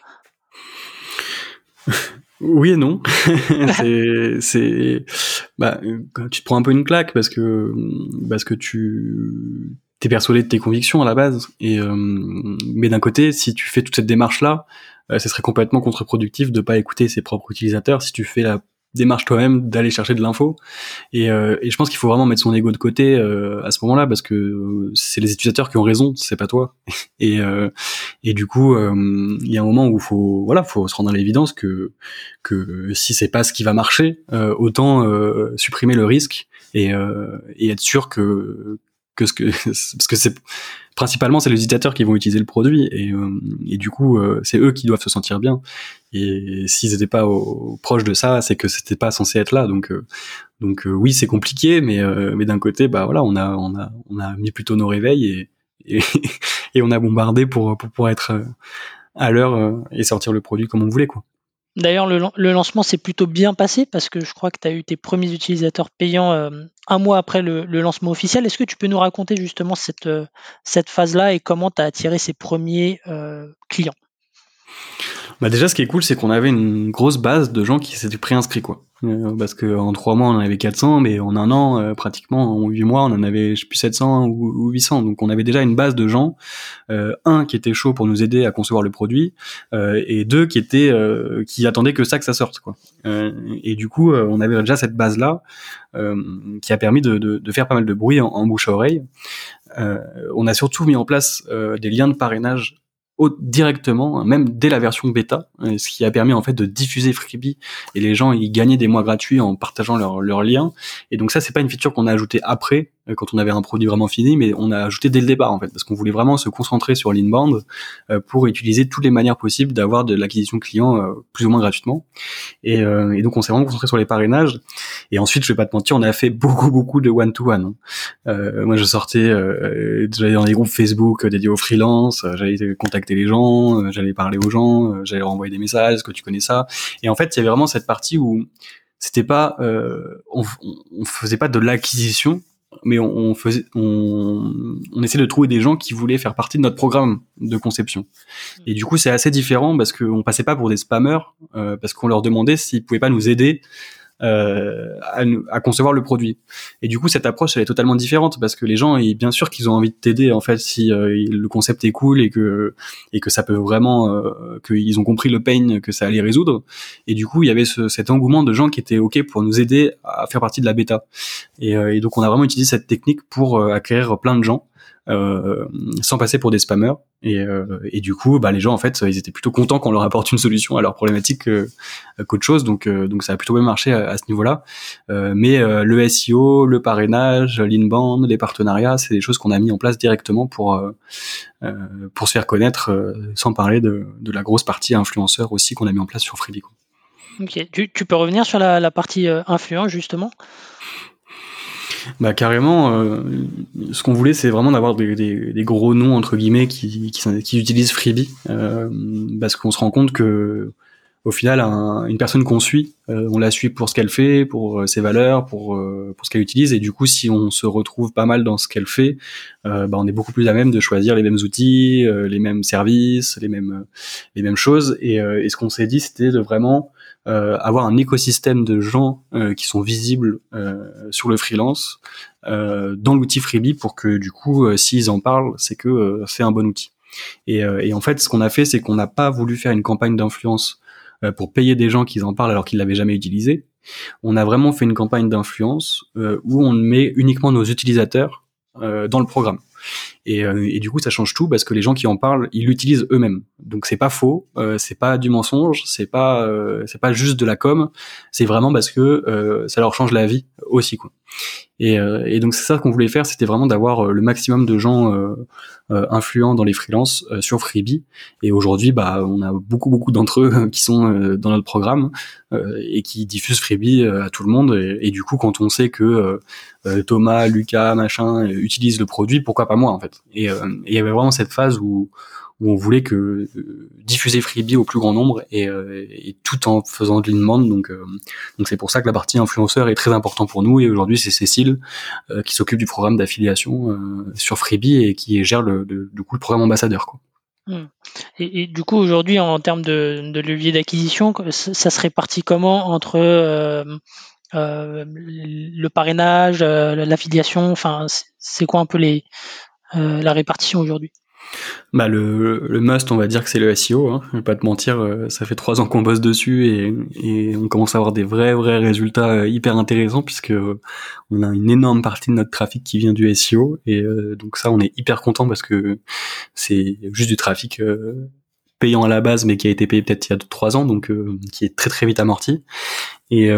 Oui et non. bah, tu te prends un peu une claque parce que, parce que tu, t'es persuadé de tes convictions à la base. Euh, mais d'un côté, si tu fais toute cette démarche là, euh, ce serait complètement contre-productif de pas écouter ses propres utilisateurs si tu fais la démarche toi-même d'aller chercher de l'info. Et, euh, et, je pense qu'il faut vraiment mettre son ego de côté euh, à ce moment-là parce que euh, c'est les utilisateurs qui ont raison, c'est pas toi. et, euh, et du coup, il y a un moment où faut voilà, faut se rendre à l'évidence que que si c'est pas ce qui va marcher, autant supprimer le risque et, et être sûr que que ce que parce que c'est principalement c'est les utilisateurs qui vont utiliser le produit et, euh, et du coup euh, c'est eux qui doivent se sentir bien. Et s'ils n'étaient pas au, proches de ça c'est que c'était pas censé être là. Donc euh, donc oui c'est compliqué mais mais d'un côté bah voilà on a on a on a mis plutôt nos réveils et et, et on a bombardé pour pour pouvoir être à l'heure et sortir le produit comme on voulait quoi D'ailleurs, le, lancement s'est plutôt bien passé parce que je crois que tu as eu tes premiers utilisateurs payants euh, un mois après le, lancement officiel. Est-ce que tu peux nous raconter justement cette, euh, cette phase-là et comment tu as attiré ces premiers euh, clients? Bah déjà, ce qui est cool, c'est qu'on avait une grosse base de gens qui s'étaient préinscrits, quoi. Euh, parce que en trois mois, on en avait 400, mais en un an, euh, pratiquement, en huit mois, on en avait, je sais plus, 700 ou, 800. Donc, on avait déjà une base de gens, euh, un qui était chaud pour nous aider à concevoir le produit, et deux qui étaient, qui attendaient que ça, que ça sorte, quoi. et du coup, on avait déjà cette base-là, qui a permis de, de, de, faire pas mal de bruit en, en bouche à oreille. on a surtout mis en place des liens de parrainage directement, même dès la version bêta, euh, ce qui a permis en fait de diffuser Freebie et les gens y gagnaient des mois gratuits en partageant leurs leur liens. Et donc ça, c'est pas une feature qu'on a ajoutée après, quand on avait un produit vraiment fini, mais on a ajouté dès le départ en fait, parce qu'on voulait vraiment se concentrer sur l'inbound euh, pour utiliser toutes les manières possibles d'avoir de l'acquisition client euh, plus ou moins gratuitement. Et, et donc on s'est vraiment concentré sur les parrainages. Et ensuite, je vais pas te mentir, on a fait beaucoup beaucoup de one to one. moi, je sortais, j'allais dans les groupes Facebook dédiés aux freelance, j'allais contacter les gens, j'allais parler aux gens, j'allais leur envoyer des messages, est-ce que tu connais ça? Et en fait, il y avait vraiment cette partie où c'était pas, on, on faisait pas de l'acquisition mais on, faisait, on, on essayait de trouver des gens qui voulaient faire partie de notre programme de conception. Et du coup, c'est assez différent parce qu'on passait pas pour des spammers, euh, parce qu'on leur demandait s'ils pouvaient pas nous aider euh, à, à, concevoir le produit. Et du coup, cette approche elle est totalement différente parce que les gens, bien sûr qu'ils ont envie de t'aider en fait si euh, le concept est cool et que et que ça peut vraiment euh, qu'ils ont compris le pain que ça allait résoudre. Et du coup, il y avait ce, cet engouement de gens qui étaient ok pour nous aider à faire partie de la bêta. Et, euh, et donc, on a vraiment utilisé cette technique pour acquérir plein de gens. Euh, sans passer pour des spammers. Et, euh, et, du coup, bah, les gens en fait, ils étaient plutôt contents qu'on leur apporte une solution à leur problématique qu'autre chose. Donc, euh, donc ça a plutôt bien marché à, ce niveau-là. mais le SEO, le parrainage, l'inbound, les partenariats, c'est des choses qu'on a mis en place directement pour pour se faire connaître, sans parler de, de, la grosse partie influenceurs aussi qu'on a mis en place sur Freebie. Ok, tu, tu, peux revenir sur la, la partie influence justement? Bah carrément, euh, ce qu'on voulait, c'est vraiment d'avoir des, des, des, gros noms entre guillemets qui, qui, qui utilisent Freebie, euh, parce qu'on se rend compte que au final une personne qu'on suit, on la suit pour ce qu'elle fait, pour ses valeurs, pour pour ce qu'elle utilise, et du coup, si on se retrouve pas mal dans ce qu'elle fait, bah, on est beaucoup plus à même de choisir les mêmes outils, les mêmes services, les mêmes les mêmes choses. Et, et ce qu'on s'est dit, c'était de vraiment euh, avoir un écosystème de gens euh, qui sont visibles euh, sur le freelance dans l'outil Freebie pour que du coup, s'ils en parlent, c'est que c'est un bon outil. Et, et, en fait, ce qu'on a fait, c'est qu'on n'a pas voulu faire une campagne d'influence pour payer des gens qui en parlent alors qu'ils l'avaient jamais utilisé. On a vraiment fait une campagne d'influence où on met uniquement nos utilisateurs dans le programme. Et, euh, et, du coup, ça change tout parce que les gens qui en parlent, ils l'utilisent eux-mêmes. Donc c'est pas faux, euh, c'est pas du mensonge, c'est pas euh, c'est pas juste de la com, c'est vraiment parce que ça leur change la vie aussi quoi. Et, et donc c'est ça qu'on voulait faire, c'était vraiment d'avoir le maximum de gens influents dans les freelances sur Freebie. Et aujourd'hui, bah on a beaucoup beaucoup d'entre eux qui sont dans notre programme et qui diffusent Freebie à tout le monde. Et, et, du coup, quand on sait que Thomas, Lucas, machin utilisent le produit, pourquoi pas moi en fait et euh, il y avait vraiment cette phase où, on voulait que euh, diffuser Freebie au plus grand nombre et, euh, et tout en faisant de l'inbound. Donc, donc c'est pour ça que la partie influenceur est très important pour nous. Et aujourd'hui, c'est Cécile qui s'occupe du programme d'affiliation sur Freebie et qui gère le, du coup le programme ambassadeur. Quoi. Hmm. Et, du coup, aujourd'hui, en termes de, de levier d'acquisition, ça se répartit comment entre le parrainage, l'affiliation? Enfin, c'est quoi un peu les, la répartition aujourd'hui bah le, le must, on va dire que c'est le SEO. Hein. Je vais pas te mentir, euh, ça fait trois ans qu'on bosse dessus et, et, on commence à avoir des vrais vrais résultats euh, hyper intéressants puisque on a une énorme partie de notre trafic qui vient du SEO et donc ça on est hyper content parce que c'est juste du trafic payant à la base mais qui a été payé peut-être il y a trois ans donc qui est très très vite amorti et,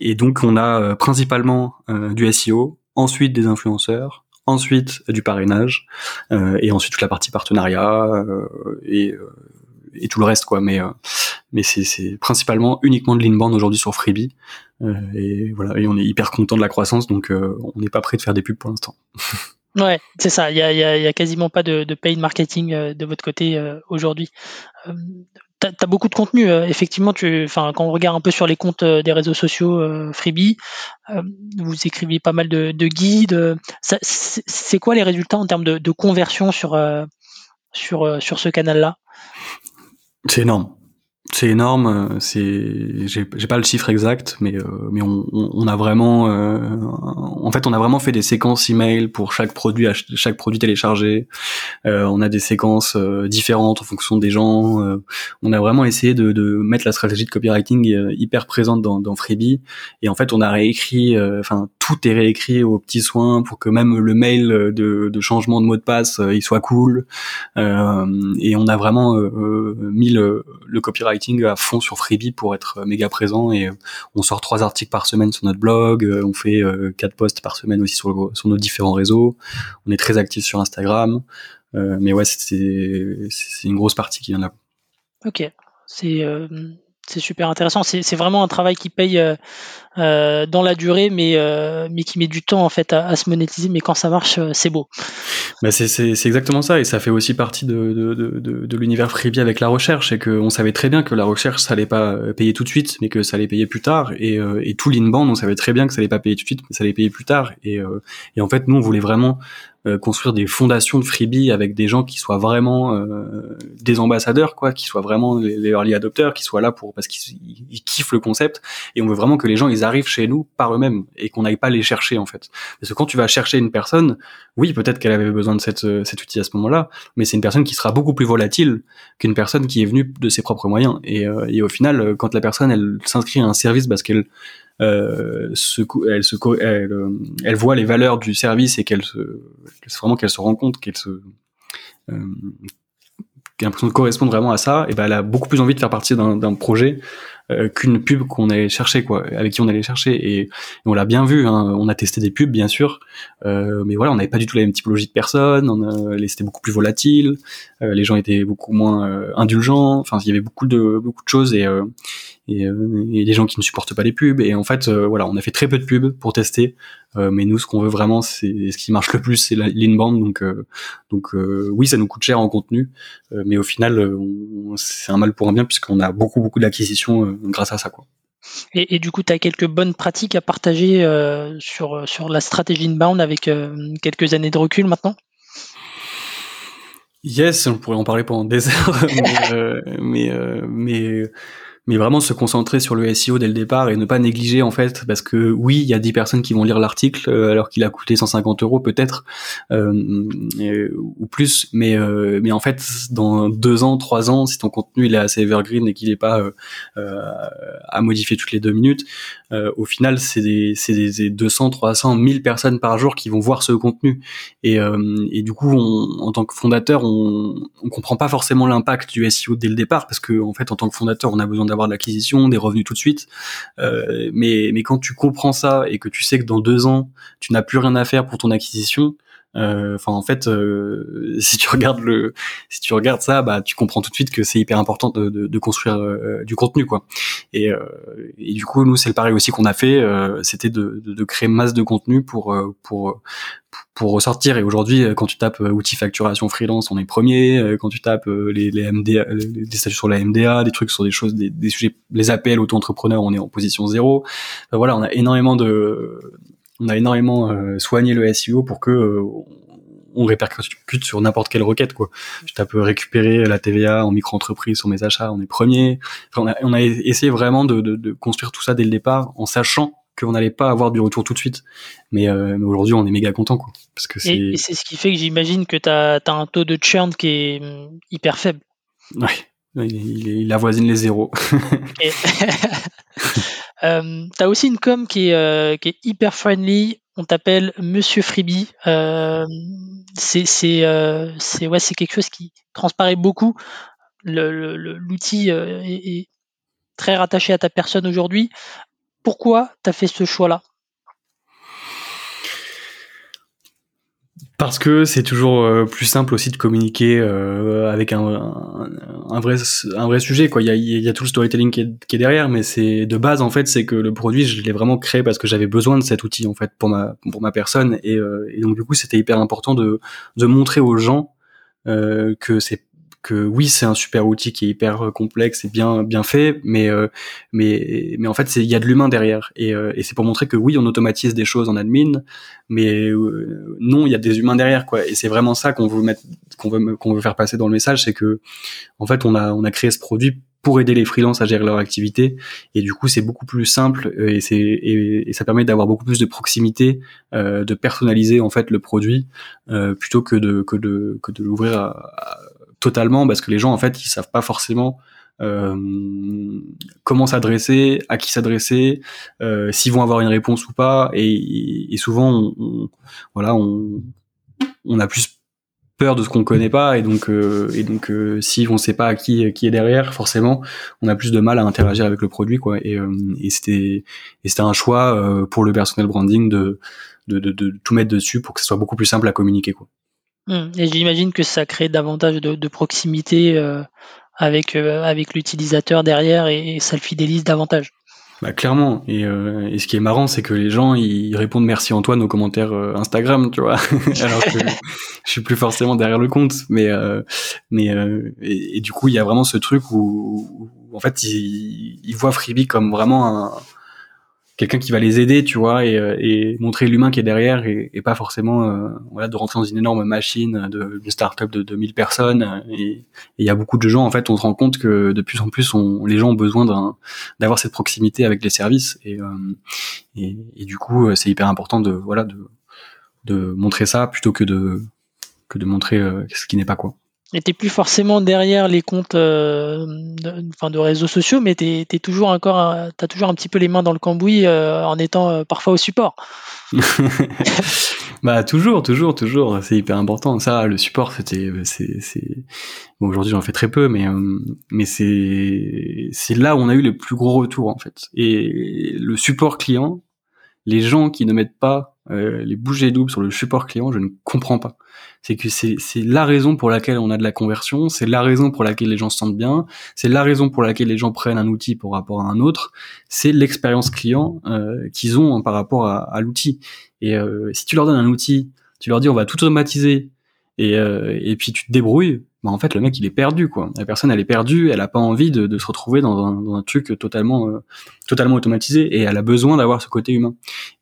et donc on a principalement du SEO, ensuite des influenceurs ensuite du parrainage euh, et ensuite toute la partie partenariat euh, et, euh, et tout le reste quoi. Mais mais c'est principalement uniquement de l'inbound aujourd'hui sur Freebie et voilà. Et on est hyper content de la croissance donc on n'est pas prêt de faire des pubs pour l'instant. Ouais, c'est ça. Il y a, quasiment pas de paid marketing de votre côté aujourd'hui tu as, beaucoup de contenu. Euh, effectivement, tu, enfin, quand on regarde un peu sur les comptes euh, des réseaux sociaux euh, Freebie, vous écrivez pas mal de, guides. C'est quoi les résultats en termes de, de conversion sur, sur, sur ce canal-là? C'est énorme. C'est énorme, euh, c'est j'ai pas le chiffre exact, mais euh, mais on, on, a vraiment euh, en fait on a vraiment fait des séquences email pour chaque produit chaque produit téléchargé. on a des séquences différentes en fonction des gens. on a vraiment essayé de, de, mettre la stratégie de copywriting hyper présente dans, dans Freebie et en fait on a réécrit, enfin tout est réécrit aux petits soins pour que même le mail de, de changement de mot de passe il soit cool. et on a vraiment mis le, le copywriting à fond sur Freebie pour être euh, méga présent et euh, on sort trois articles par semaine sur notre blog, euh, on fait quatre posts par semaine aussi sur, sur nos différents réseaux, on est très actif sur Instagram, mais ouais c'est une grosse partie qui vient là. Ok, c'est super intéressant. C'est vraiment un travail qui paye euh, euh, dans la durée, mais, euh, mais qui met du temps en fait à, se monétiser. Mais quand ça marche, c'est beau. Bah c'est exactement ça, et ça fait aussi partie de, de, de, de l'univers freebie avec la recherche, et qu'on savait très bien que la recherche, ça allait pas payer tout de suite, mais que ça allait payer plus tard. Et, et tout l'inbound, on savait très bien que ça allait pas payer tout de suite, mais ça allait payer plus tard. Et, et en fait, nous, on voulait vraiment euh, construire des fondations de freebie avec des gens qui soient vraiment euh, des ambassadeurs, quoi, qui soient vraiment les, early adopters, qui soient là pour parce qu'ils kiffent le concept et on veut vraiment que les gens ils arrivent chez nous par eux-mêmes et qu'on n'aille pas les chercher en fait. Parce que quand tu vas chercher une personne, oui peut-être qu'elle avait besoin de euh, cet outil à ce moment-là, mais c'est une personne qui sera beaucoup plus volatile qu'une personne qui est venue de ses propres moyens. Et, et au final, quand la personne elle s'inscrit à un service parce qu'elle euh, elle, se, elle, euh, elle, voit les valeurs du service et qu'elle se, vraiment qu'elle se rend compte qu'elle se, euh, a l'impression de correspondre vraiment à ça, et ben elle a beaucoup plus envie de faire partie d'un projet qu'une pub qu'on allait chercher quoi, avec qui on allait chercher et, on l'a bien vu. Hein, on a testé des pubs bien sûr, mais voilà, on n'avait pas du tout la même typologie de personnes. On c'était beaucoup plus volatile, les gens étaient beaucoup moins indulgents. Enfin, il y avait beaucoup de beaucoup de choses et et, euh, et des gens qui ne supportent pas les pubs. Et en fait, euh, voilà, on a fait très peu de pubs pour tester. Euh, mais nous, ce qu'on veut vraiment, c'est ce qui marche le plus, c'est l'inbound. Donc, donc oui, ça nous coûte cher en contenu, mais au final, c'est un mal pour un bien puisqu'on a beaucoup beaucoup d'acquisitions grâce à ça, quoi. Et, et, du coup, tu as quelques bonnes pratiques à partager sur, sur la stratégie inbound avec quelques années de recul maintenant? Yes, on pourrait en parler pendant des heures, mais, mais, mais mais vraiment se concentrer sur le SEO dès le départ et ne pas négliger en fait parce que oui il y a 10 personnes qui vont lire l'article euh, alors qu'il a coûté 150 euros peut-être euh, ou plus mais euh, mais en fait dans deux ans trois ans si ton contenu il est assez evergreen et qu'il n'est pas euh, à modifier toutes les deux minutes au final c'est des des 200 300 1000 personnes par jour qui vont voir ce contenu et et du coup on, en tant que fondateur on on comprend pas forcément l'impact du SEO dès le départ parce que en fait en tant que fondateur on a besoin d'avoir de l'acquisition, des revenus tout de suite. Euh, mais, mais quand tu comprends ça et que tu sais que dans deux ans, tu n'as plus rien à faire pour ton acquisition, euh, enfin en fait euh, si tu regardes le si tu regardes ça bah tu comprends tout de suite que c'est hyper important de, de, de construire euh, du contenu quoi. Et, euh, et du coup nous c'est le pareil aussi qu'on a fait c'était de, de, créer masse de contenu pour pour pour ressortir. Et aujourd'hui quand tu tapes outils facturation freelance on est premier. Quand tu tapes les, les MDA des statuts sur la MDA des trucs sur des choses des, des sujets les appels auto-entrepreneurs on est en position zéro. Voilà on a énormément de on a énormément euh, soigné le SEO pour que euh, on répercute sur n'importe quelle requête quoi. Je tape récupérer la TVA en micro-entreprise sur mes achats, on est premier. Enfin, on, a, essayé vraiment de, de, de, construire tout ça dès le départ en sachant qu'on n'allait pas avoir du retour tout de suite. Mais, euh, mais aujourd'hui, on est méga content quoi. Parce que c'est. Et, c'est ce qui fait que j'imagine que tu as, un taux de churn qui est hum, hyper faible. Ouais. Il, il, avoisine les zéros. Euh, t'as aussi une com qui est, euh, qui est hyper friendly. On t'appelle Monsieur Freebie. Euh, c'est c'est euh, quelque chose qui transparaît beaucoup. L'outil est, très rattaché à ta personne aujourd'hui. Pourquoi t'as fait ce choix-là? Parce que c'est toujours euh, plus simple aussi de communiquer euh, avec un, un, vrai un vrai sujet quoi. Il y a, il y a tout le storytelling qui est, derrière, mais c'est de base en fait c'est que le produit je l'ai vraiment créé parce que j'avais besoin de cet outil en fait pour ma pour ma personne et, euh, et donc du coup c'était hyper important de de montrer aux gens que c'est que oui, c'est un super outil qui est hyper euh, complexe et bien bien fait, mais euh, mais mais en fait, il y a de l'humain derrière et, euh, et c'est pour montrer que oui, on automatise des choses en admin, mais non, il y a des humains derrière quoi. Et c'est vraiment ça qu'on veut mettre, qu'on veut qu'on veut faire passer dans le message, c'est que en fait, on a on a créé ce produit pour aider les freelances à gérer leur activité et du coup c'est beaucoup plus simple et c'est et, ça permet d'avoir beaucoup plus de proximité euh, de personnaliser en fait le produit euh, plutôt que de que de que de l'ouvrir à, totalement parce que les gens en fait ils savent pas forcément euh, comment s'adresser, à qui s'adresser, euh, s'ils vont avoir une réponse ou pas, et, et souvent, on, voilà, on, on a plus peur de ce qu'on connaît pas, et donc, euh, et donc, euh, si on sait pas qui qui est derrière, forcément, on a plus de mal à interagir avec le produit, quoi. Et, euh, et c'était, et c'était un choix euh, pour le personnel branding de, de, de, de tout mettre dessus pour que ce soit beaucoup plus simple à communiquer, quoi. Mmh. Et j'imagine que ça crée davantage de, proximité euh, avec, euh, avec l'utilisateur derrière et, ça le fidélise davantage. Bah clairement. Et, euh, et ce qui est marrant, c'est que les gens ils répondent merci Antoine aux commentaires Instagram, tu vois. Alors que je suis plus forcément derrière le compte, mais mais et, du coup il y a vraiment ce truc où, en fait ils voient Freebie comme vraiment un quelqu'un qui va les aider, tu vois, et, euh, montrer l'humain qui est derrière et, pas forcément euh, voilà de rentrer dans une énorme machine de une start-up de 2000 personnes. Et il y a beaucoup de gens, en fait, on se rend compte que de plus en plus, on, les gens ont besoin d'avoir cette proximité avec les services et, euh, et, et, du coup, c'est hyper important de voilà de, de montrer ça plutôt que de que de montrer ce qui n'est pas quoi. Et t'es plus forcément derrière les comptes euh, de, enfin de réseaux sociaux, mais t'es es toujours encore, t'as toujours un petit peu les mains dans le cambouis euh, en étant euh, parfois au support. bah toujours, toujours, toujours. C'est hyper important. Ça, le support, c'était, c'est. Bon, aujourd'hui, j'en fais très peu, mais mais c'est c'est là où on a eu les plus gros retours en fait. Et le support client, les gens qui ne mettent pas les bouger doubles sur le support client, je ne comprends pas. C'est que c'est la raison pour laquelle on a de la conversion, c'est la raison pour laquelle les gens se sentent bien, c'est la raison pour laquelle les gens prennent un outil par rapport à un autre, c'est l'expérience client euh, qu'ils ont par rapport à, l'outil. Et euh, si tu leur donnes un outil, tu leur dis on va tout automatiser et, et puis tu te débrouilles, bah en fait le mec il est perdu quoi. La personne elle est perdue, elle a pas envie de, de se retrouver dans un, dans un truc totalement euh, totalement automatisé et elle a besoin d'avoir ce côté humain.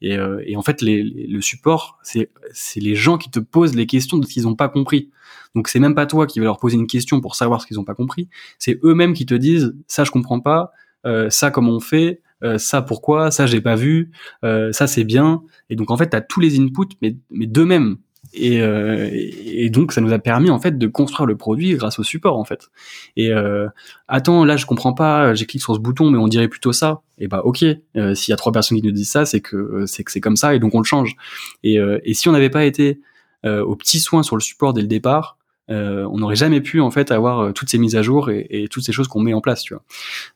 Et, euh, et en fait les, le support c'est c'est les gens qui te posent les questions de ce qu'ils ont pas compris. Donc c'est même pas toi qui vas leur poser une question pour savoir ce qu'ils ont pas compris, c'est eux-mêmes qui te disent ça je comprends pas, euh, ça comment on fait, euh, ça pourquoi, ça j'ai pas vu, euh, ça c'est bien. Et donc en fait, tu as tous les inputs, mais, mais d'eux-mêmes. Euh, et, et, donc ça nous a permis en fait de construire le produit grâce au support en fait. Et euh, attends, là je comprends pas, j'ai cliqué sur ce bouton, mais on dirait plutôt ça. Et bah ok, euh, s'il y a trois personnes qui nous disent ça, c'est que c'est que c'est comme ça et donc on le change. Et, et si on n'avait pas été aux petits soins sur le support dès le départ, euh, on n'aurait jamais pu en fait avoir euh, toutes ces mises à jour et, toutes ces choses qu'on met en place tu vois.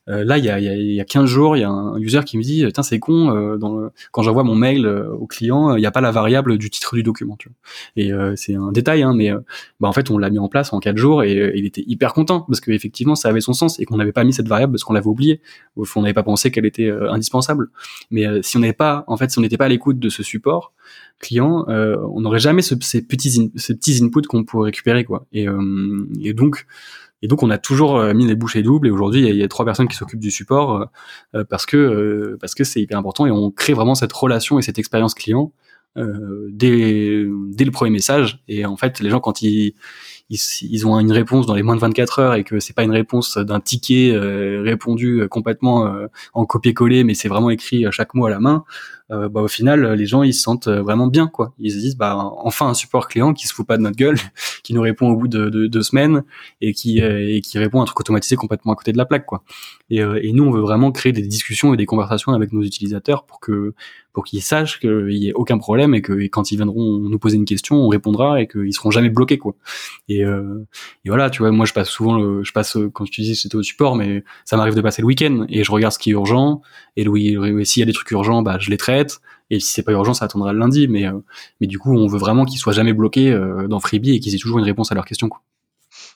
Euh, là il y a, y, y a 15 jours il y a un user qui me dit tiens c'est con euh, dans quand j'envoie mon mail au client il n'y a pas la variable du titre du document tu vois et c'est un détail hein, mais bah en fait on l'a mis en place en 4 jours et il était hyper content parce que effectivement ça avait son sens et qu'on n'avait pas mis cette variable parce qu'on l'avait oublié ou on n'avait pas pensé qu'elle était indispensable. Mais si on n'avait pas en fait si on n'était pas à l'écoute de ce support client, euh, on n'aurait jamais ce, ces petits ces petits inputs qu'on pourrait récupérer quoi. Et, euh, et donc et donc on a toujours euh, mis les bouchées doubles. Et aujourd'hui il y, a trois personnes qui s'occupent du support parce que parce que c'est hyper important. Et on crée vraiment cette relation et cette expérience client dès dès le premier message. Et en fait les gens quand ils ils, ont une réponse dans les moins de 24 heures et que c'est pas une réponse d'un ticket euh, répondu euh, complètement euh, en copier-coller, mais c'est vraiment écrit chaque mot à la main. bah au final, les gens ils se sentent vraiment bien quoi. Ils se disent bah enfin un support client qui se fout pas de notre gueule, qui nous répond au bout de, deux semaines et qui et qui répond à un truc automatisé complètement à côté de la plaque quoi. Et, et nous on veut vraiment créer des discussions et des conversations avec nos utilisateurs pour que pour qu'ils sachent qu'il y ait aucun problème et que quand ils viendront nous poser une question, on répondra et qu'ils seront jamais bloqués quoi. Euh, et voilà, tu vois, moi je passe souvent, je passe quand tu dis c'était au support, mais ça m'arrive de passer le week-end et je regarde ce qui est urgent et s'il y a des trucs urgents, bah je les traite. Et si c'est pas urgent, ça attendra le lundi. Mais euh, mais du coup, on veut vraiment qu'ils soient jamais bloqués euh, dans Freebie et qu'ils aient toujours une réponse à leurs questions.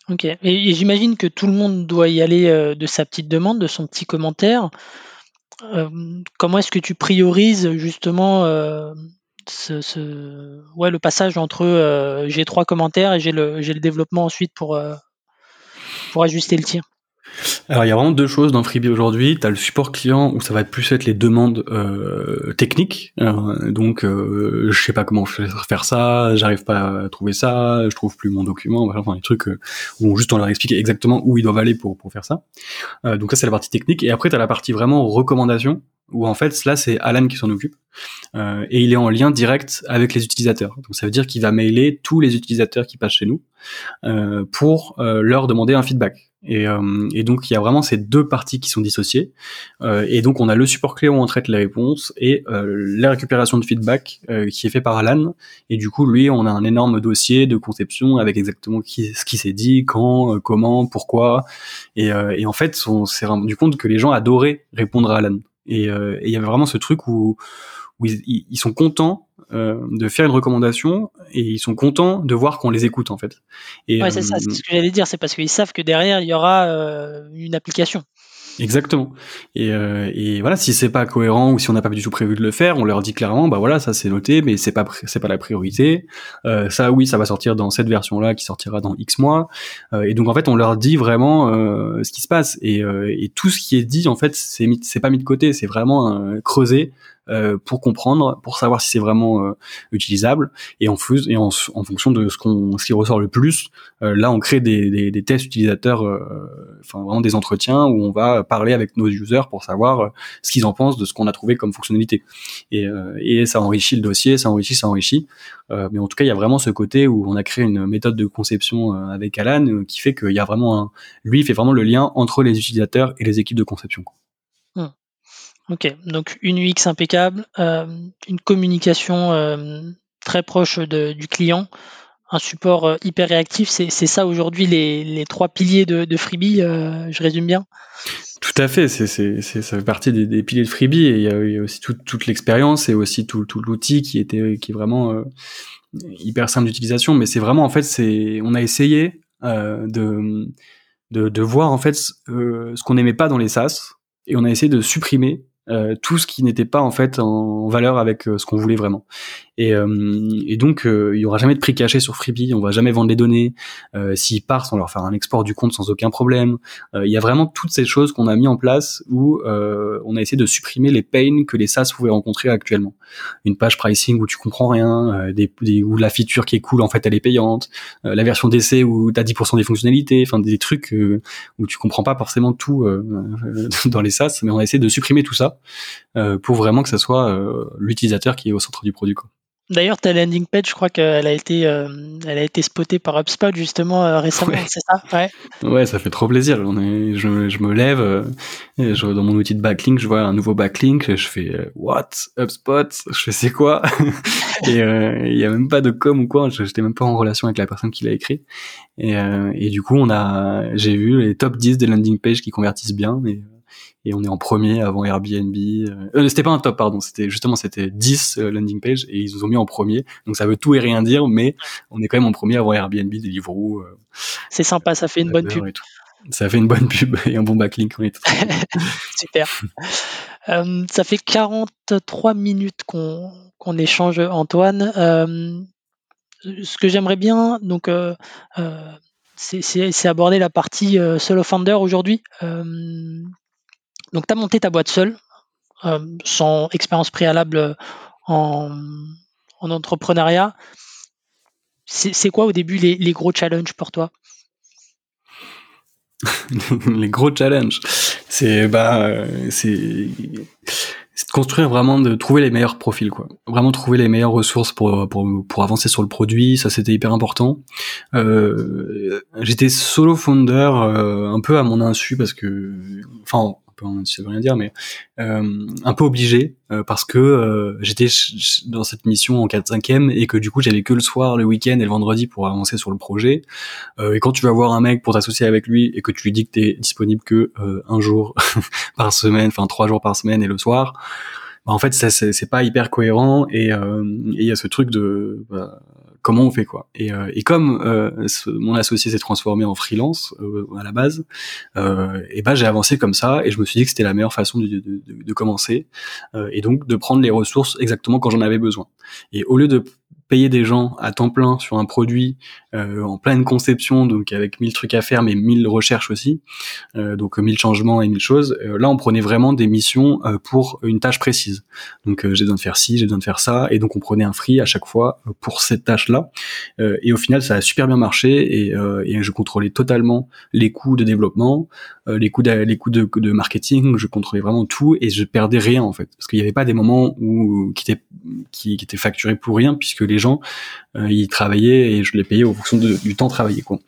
Ok. Et, j'imagine que tout le monde doit y aller de sa petite demande, de son petit commentaire. Euh, comment est-ce que tu priorises justement euh, ouais, le passage entre euh, j'ai trois commentaires et j'ai le, j'ai le développement ensuite pour, pour ajuster le tir alors il y a vraiment deux choses dans Freebie aujourd'hui. Tu as le support client où ça va plus être les demandes euh, techniques. Euh, donc euh, je sais pas comment faire ça, j'arrive pas à trouver ça, je trouve plus mon document, enfin des trucs euh, où juste on leur explique exactement où ils doivent aller pour, pour faire ça. Euh, donc ça c'est la partie technique. Et après tu as la partie vraiment recommandation où en fait là c'est Alan qui s'en occupe euh, et il est en lien direct avec les utilisateurs. Donc ça veut dire qu'il va mailer tous les utilisateurs qui passent chez nous euh, pour euh, leur demander un feedback. Et, euh, et, donc il y a vraiment ces deux parties qui sont dissociées. Euh, et donc on a le support clé où on traite les réponses et euh, la récupération de feedback qui est fait par Alan. Et du coup lui on a un énorme dossier de conception avec exactement qui, ce qui s'est dit, quand, comment, pourquoi. Et, et en fait on s'est rendu compte que les gens adoraient répondre à Alan. Et il y avait vraiment ce truc où, où ils, ils sont contents euh, de faire une recommandation et ils sont contents de voir qu'on les écoute en fait. Et, ouais, c'est ça, c'est ce que j'allais dire, c'est parce qu'ils savent que derrière il y aura euh, une application. Exactement. Et, euh, et voilà, si c'est pas cohérent ou si on n'a pas du tout prévu de le faire, on leur dit clairement, bah voilà, ça c'est noté, mais c'est pas c'est pas la priorité. Euh, ça, oui, ça va sortir dans cette version-là, qui sortira dans X mois. Euh, et donc en fait, on leur dit vraiment euh, ce qui se passe. Et, euh, et tout ce qui est dit, en fait, c'est c'est pas mis de côté, c'est vraiment creusé pour comprendre, pour savoir si c'est vraiment utilisable, et en, et en, en fonction de ce qu'on ce qui ressort le plus, là on crée des, des, des tests utilisateurs, enfin vraiment des entretiens où on va parler avec nos users pour savoir ce qu'ils en pensent de ce qu'on a trouvé comme fonctionnalité, et, et ça enrichit le dossier, ça enrichit, ça enrichit, mais en tout cas il y a vraiment ce côté où on a créé une méthode de conception avec Alan qui fait qu'il y a vraiment un, lui il fait vraiment le lien entre les utilisateurs et les équipes de conception. Hmm. Ok, donc une UX impeccable, euh, une communication euh, très proche du client, un support euh, hyper réactif, c'est ça aujourd'hui les, trois piliers de, Freebie, je résume bien? Tout à fait, ça fait partie des, piliers de Freebie et il y a, aussi toute l'expérience et aussi tout, l'outil qui est vraiment hyper simple d'utilisation. Mais c'est vraiment en fait, on a essayé de voir en fait ce qu'on n'aimait pas dans les SaaS et on a essayé de supprimer euh, tout ce qui n'était pas en fait en valeur avec euh, ce qu'on voulait vraiment. Et, euh, et donc, euh, il y aura jamais de prix caché sur Freebie. On va jamais vendre les données. Euh, S'ils partent, on leur faire un export du compte sans aucun problème. Il y a vraiment toutes ces choses qu'on a mis en place où on a essayé de supprimer les pains que les SaaS pouvaient rencontrer actuellement. Une page pricing où tu comprends rien, des, des, où la feature qui est cool en fait elle est payante, la version d'essai où tu as 10% des fonctionnalités, enfin des trucs où tu comprends pas forcément tout dans les SaaS, mais on a essayé de supprimer tout ça pour vraiment que ça soit l'utilisateur qui est au centre du produit. Quoi. D'ailleurs, ta landing page, je crois qu'elle a été, euh, elle a été spotée par HubSpot justement euh, récemment, c'est ça? Ouais. ouais, ça fait trop plaisir. On est, je, je me lève, euh, je, dans mon outil de backlink, je vois un nouveau backlink, je fais what? HubSpot, je fais c'est quoi? Et il y a même pas de com ou quoi. J'étais même pas en relation avec la personne qui l'a écrit. Et, et du coup, on a, j'ai vu les top 10 des landing pages qui convertissent bien. Et, et on est en premier avant Airbnb. Euh, euh, c'était pas un top, pardon, c'était justement c'était 10 euh, landing page et ils nous ont mis en premier. Donc ça veut tout et rien dire, mais on est quand même en premier avant Airbnb, Deliveroo. Euh, c'est sympa, ça fait une bonne pub. Ça fait une bonne pub et un bon backlink. Super. euh, ça fait 43 minutes qu'on qu'on échange, Antoine. Ce que j'aimerais bien, donc, c'est aborder la partie solo founder aujourd'hui. Donc, tu as monté ta boîte seule, euh, sans expérience préalable en, entrepreneuriat. C'est quoi au début les, gros challenges pour toi? Les gros challenges, c'est bah, c'est de construire vraiment, de trouver les meilleurs profils, quoi. Vraiment trouver les meilleures ressources pour pour, pour avancer sur le produit, ça c'était hyper important. Euh, J'étais solo founder euh, un peu à mon insu parce que, enfin dire, mais euh, un peu obligé euh, parce que euh, j'étais dans cette mission en 4-5e et que du coup j'avais que le soir, le week-end et le vendredi pour avancer sur le projet. et quand tu vas voir un mec pour t'associer avec lui et que tu lui dis que t'es disponible que un jour par semaine, enfin trois jours par semaine et le soir, bah, en fait ça c'est pas hyper cohérent et il y a ce truc de bah, comment on fait quoi. Et, euh, et comme euh, mon associé s'est transformé en freelance euh, à la base et ben j'ai avancé comme ça et je me suis dit que c'était la meilleure façon de, de, de, de commencer et donc de prendre les ressources exactement quand j'en avais besoin. Et au lieu de payer des gens à temps plein sur un produit euh, en pleine conception, donc avec mille trucs à faire, mais mille recherches aussi, euh, donc mille changements et mille choses. Euh, là, on prenait vraiment des missions pour une tâche précise. Donc, j'ai besoin de faire ci, j'ai besoin de faire ça, et donc on prenait un free à chaque fois pour cette tâche-là. et au final, ça a super bien marché, et, et je contrôlais totalement les coûts de développement, les coûts de, les coûts de, de, marketing, je contrôlais vraiment tout, et je perdais rien en fait, parce qu'il n'y avait pas des moments où qui étaient qui, qui étaient facturés pour rien, puisque les gens euh, ils travaillaient et je les payais au fonction du temps travaillé quoi.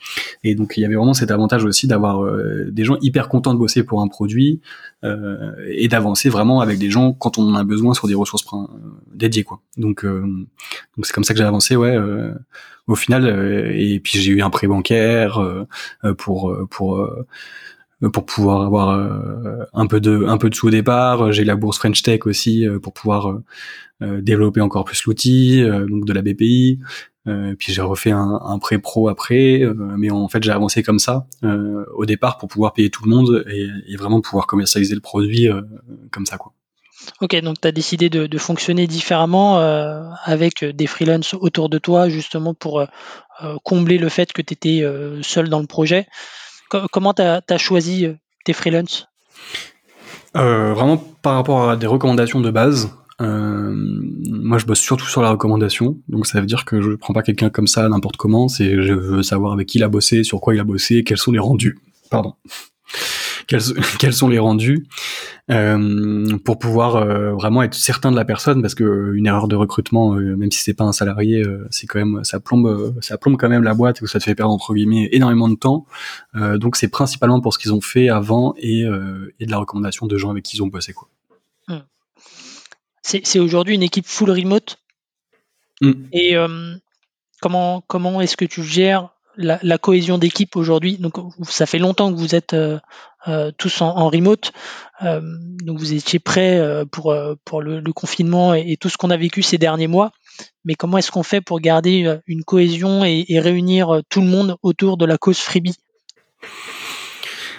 Et donc il y avait vraiment cet avantage aussi d'avoir euh, des gens hyper contents de bosser pour un produit euh, et d'avancer vraiment avec des gens quand on en a besoin sur des ressources dédiées quoi. Donc donc c'est comme ça que j'ai avancé ouais au final et puis j'ai eu un prêt bancaire pour pour pour pouvoir avoir un peu de un peu de sous au départ. J'ai la bourse French Tech aussi pour pouvoir euh, développer encore plus l'outil, euh, donc de la BPI. Euh, puis j'ai refait un, un pré pro après, mais en fait j'ai avancé comme ça au départ pour pouvoir payer tout le monde et, et vraiment pouvoir commercialiser le produit comme ça quoi. Ok, donc tu as décidé de, de, fonctionner différemment euh, avec des freelances autour de toi, justement pour euh, combler le fait que tu étais euh, seul dans le projet. Comment tu as, choisi tes freelances? Vraiment par rapport à des recommandations de base. Euh, moi, je bosse surtout sur la recommandation, donc ça veut dire que je prends pas quelqu'un comme ça n'importe comment. C'est je veux savoir avec qui il a bossé, sur quoi il a bossé, quels sont les rendus. Pardon. quels, sont les rendus euh, pour pouvoir euh, vraiment être certain de la personne, parce que une erreur de recrutement, euh, même si c'est pas un salarié, c'est quand même ça plombe ça plombe quand même la boîte et ça te fait perdre entre guillemets énormément de temps. donc c'est principalement pour ce qu'ils ont fait avant et, et de la recommandation de gens avec qui ils ont bossé quoi. Hmm c'est aujourd'hui une équipe full remote? Mm. Et euh, comment, comment est-ce que tu gères la, cohésion d'équipe aujourd'hui Donc, ça fait longtemps que vous êtes euh, euh, tous en, remote. donc, vous étiez prêts pour, le, confinement et, tout ce qu'on a vécu ces derniers mois. Mais comment est-ce qu'on fait pour garder une cohésion et, réunir tout le monde autour de la cause Freebie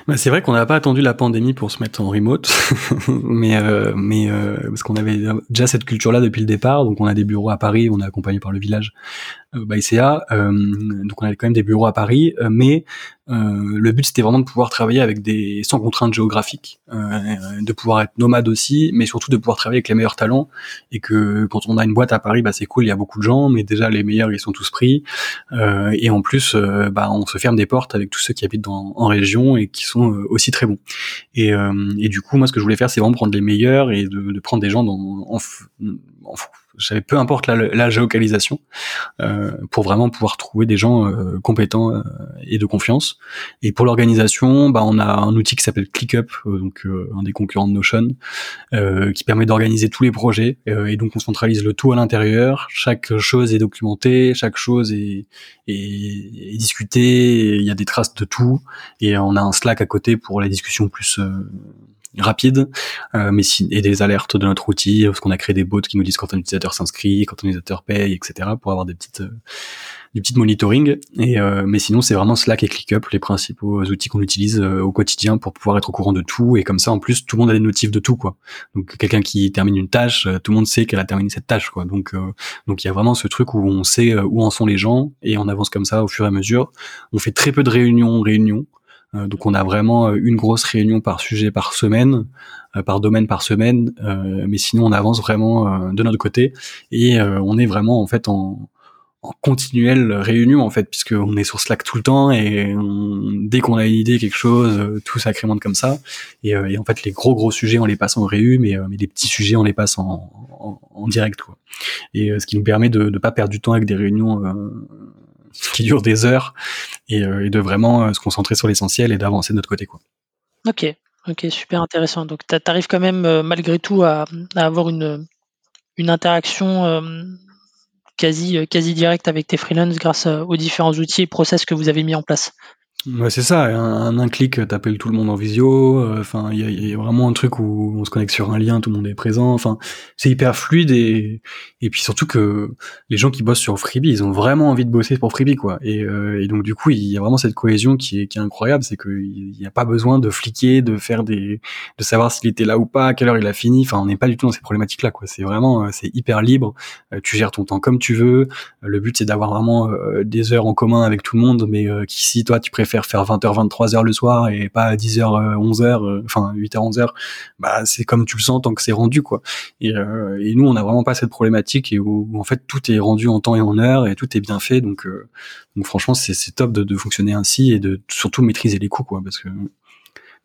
bah, c'est vrai qu'on n'a pas attendu la pandémie pour se mettre en remote, mais euh, euh, parce qu'on avait déjà cette culture-là depuis le départ. Donc on a des bureaux à Paris, on est accompagné par le village euh, by CA, euh, donc on a quand même des bureaux à Paris, euh, mais euh, le but c'était vraiment de pouvoir travailler avec des sans contraintes géographiques, euh, de pouvoir être nomade aussi, mais surtout de pouvoir travailler avec les meilleurs talents et que quand on a une boîte à Paris, bah c'est cool, il y a beaucoup de gens, mais déjà les meilleurs ils sont tous pris euh, et en plus bah on se ferme des portes avec tous ceux qui habitent dans, en région et qui sont aussi très bons. Et, et du coup moi ce que je voulais faire c'est vraiment prendre les meilleurs et de, de prendre des gens dans en, en, j'avais peu importe la, la géolocalisation, euh, pour vraiment pouvoir trouver des gens euh, compétents euh, et de confiance. Et pour l'organisation, bah, on a un outil qui s'appelle ClickUp, donc un des concurrents de Notion, qui permet d'organiser tous les projets. et donc on centralise le tout à l'intérieur. Chaque chose est documentée, chaque chose est, est, est discutée. Il y a des traces de tout. Et on a un Slack à côté pour la discussion plus rapide, euh, mais si, et des alertes de notre outil, parce qu'on a créé des bots qui nous disent quand un utilisateur s'inscrit, quand un utilisateur paye, etc., pour avoir des petites euh, des petites monitoring. Et euh, mais sinon, c'est vraiment Slack et ClickUp les principaux outils qu'on utilise euh, au quotidien pour pouvoir être au courant de tout. Et comme ça, en plus, tout le monde a des notifs de tout, quoi. Donc quelqu'un qui termine une tâche, tout le monde sait qu'elle a terminé cette tâche, quoi. Donc donc il y a vraiment ce truc où on sait où en sont les gens et on avance comme ça au fur et à mesure. On fait très peu de réunions, réunions. Euh, donc on a vraiment euh, une grosse réunion par sujet par semaine, euh, par domaine par semaine, mais sinon on avance vraiment de notre côté. Et on est vraiment en fait en, en continuelle réunion en fait puisque on est sur Slack tout le temps et dès qu'on a une idée quelque chose tout sacrémente comme ça. Et, et, en fait les gros gros sujets on les passe en réu mais, mais les petits sujets on les passe en, en, direct quoi. Et ce qui nous permet de ne pas perdre du temps avec des réunions qui dure des heures et, euh, de vraiment euh, se concentrer sur l'essentiel et d'avancer de notre côté. Quoi. Ok, ok, super intéressant. Donc tu arrives quand même euh, malgré tout à, à, avoir une, une interaction quasi, quasi directe avec tes freelances grâce aux différents outils et process que vous avez mis en place. Ouais, c'est ça. Un, un clic, t'appelles tout le monde en visio. Euh, enfin, il y a, vraiment un truc où on se connecte sur un lien, tout le monde est présent. Enfin, c'est hyper fluide et et puis surtout que les gens qui bossent sur Freebie, ils ont vraiment envie de bosser pour Freebie, quoi. Et, euh, et donc du coup, il y a vraiment cette cohésion qui est qui est incroyable. C'est qu'il n'y a pas besoin de fliquer, de faire des, de savoir s'il était là ou pas, à quelle heure il a fini. Enfin, on n'est pas du tout dans ces problématiques-là, quoi. C'est vraiment, euh, c'est hyper libre. tu gères ton temps comme tu veux. Le but, c'est d'avoir vraiment des heures en commun avec tout le monde, mais qu'ici, toi, tu préfères faire 20h 23h le soir et pas 10h 11h enfin 8h 11h bah c'est comme tu le sens tant que c'est rendu quoi et, euh, et, nous on n'a vraiment pas cette problématique et où, en fait tout est rendu en temps et en heure et tout est bien fait donc euh, donc franchement c'est top de, de, fonctionner ainsi et de surtout maîtriser les coûts quoi parce que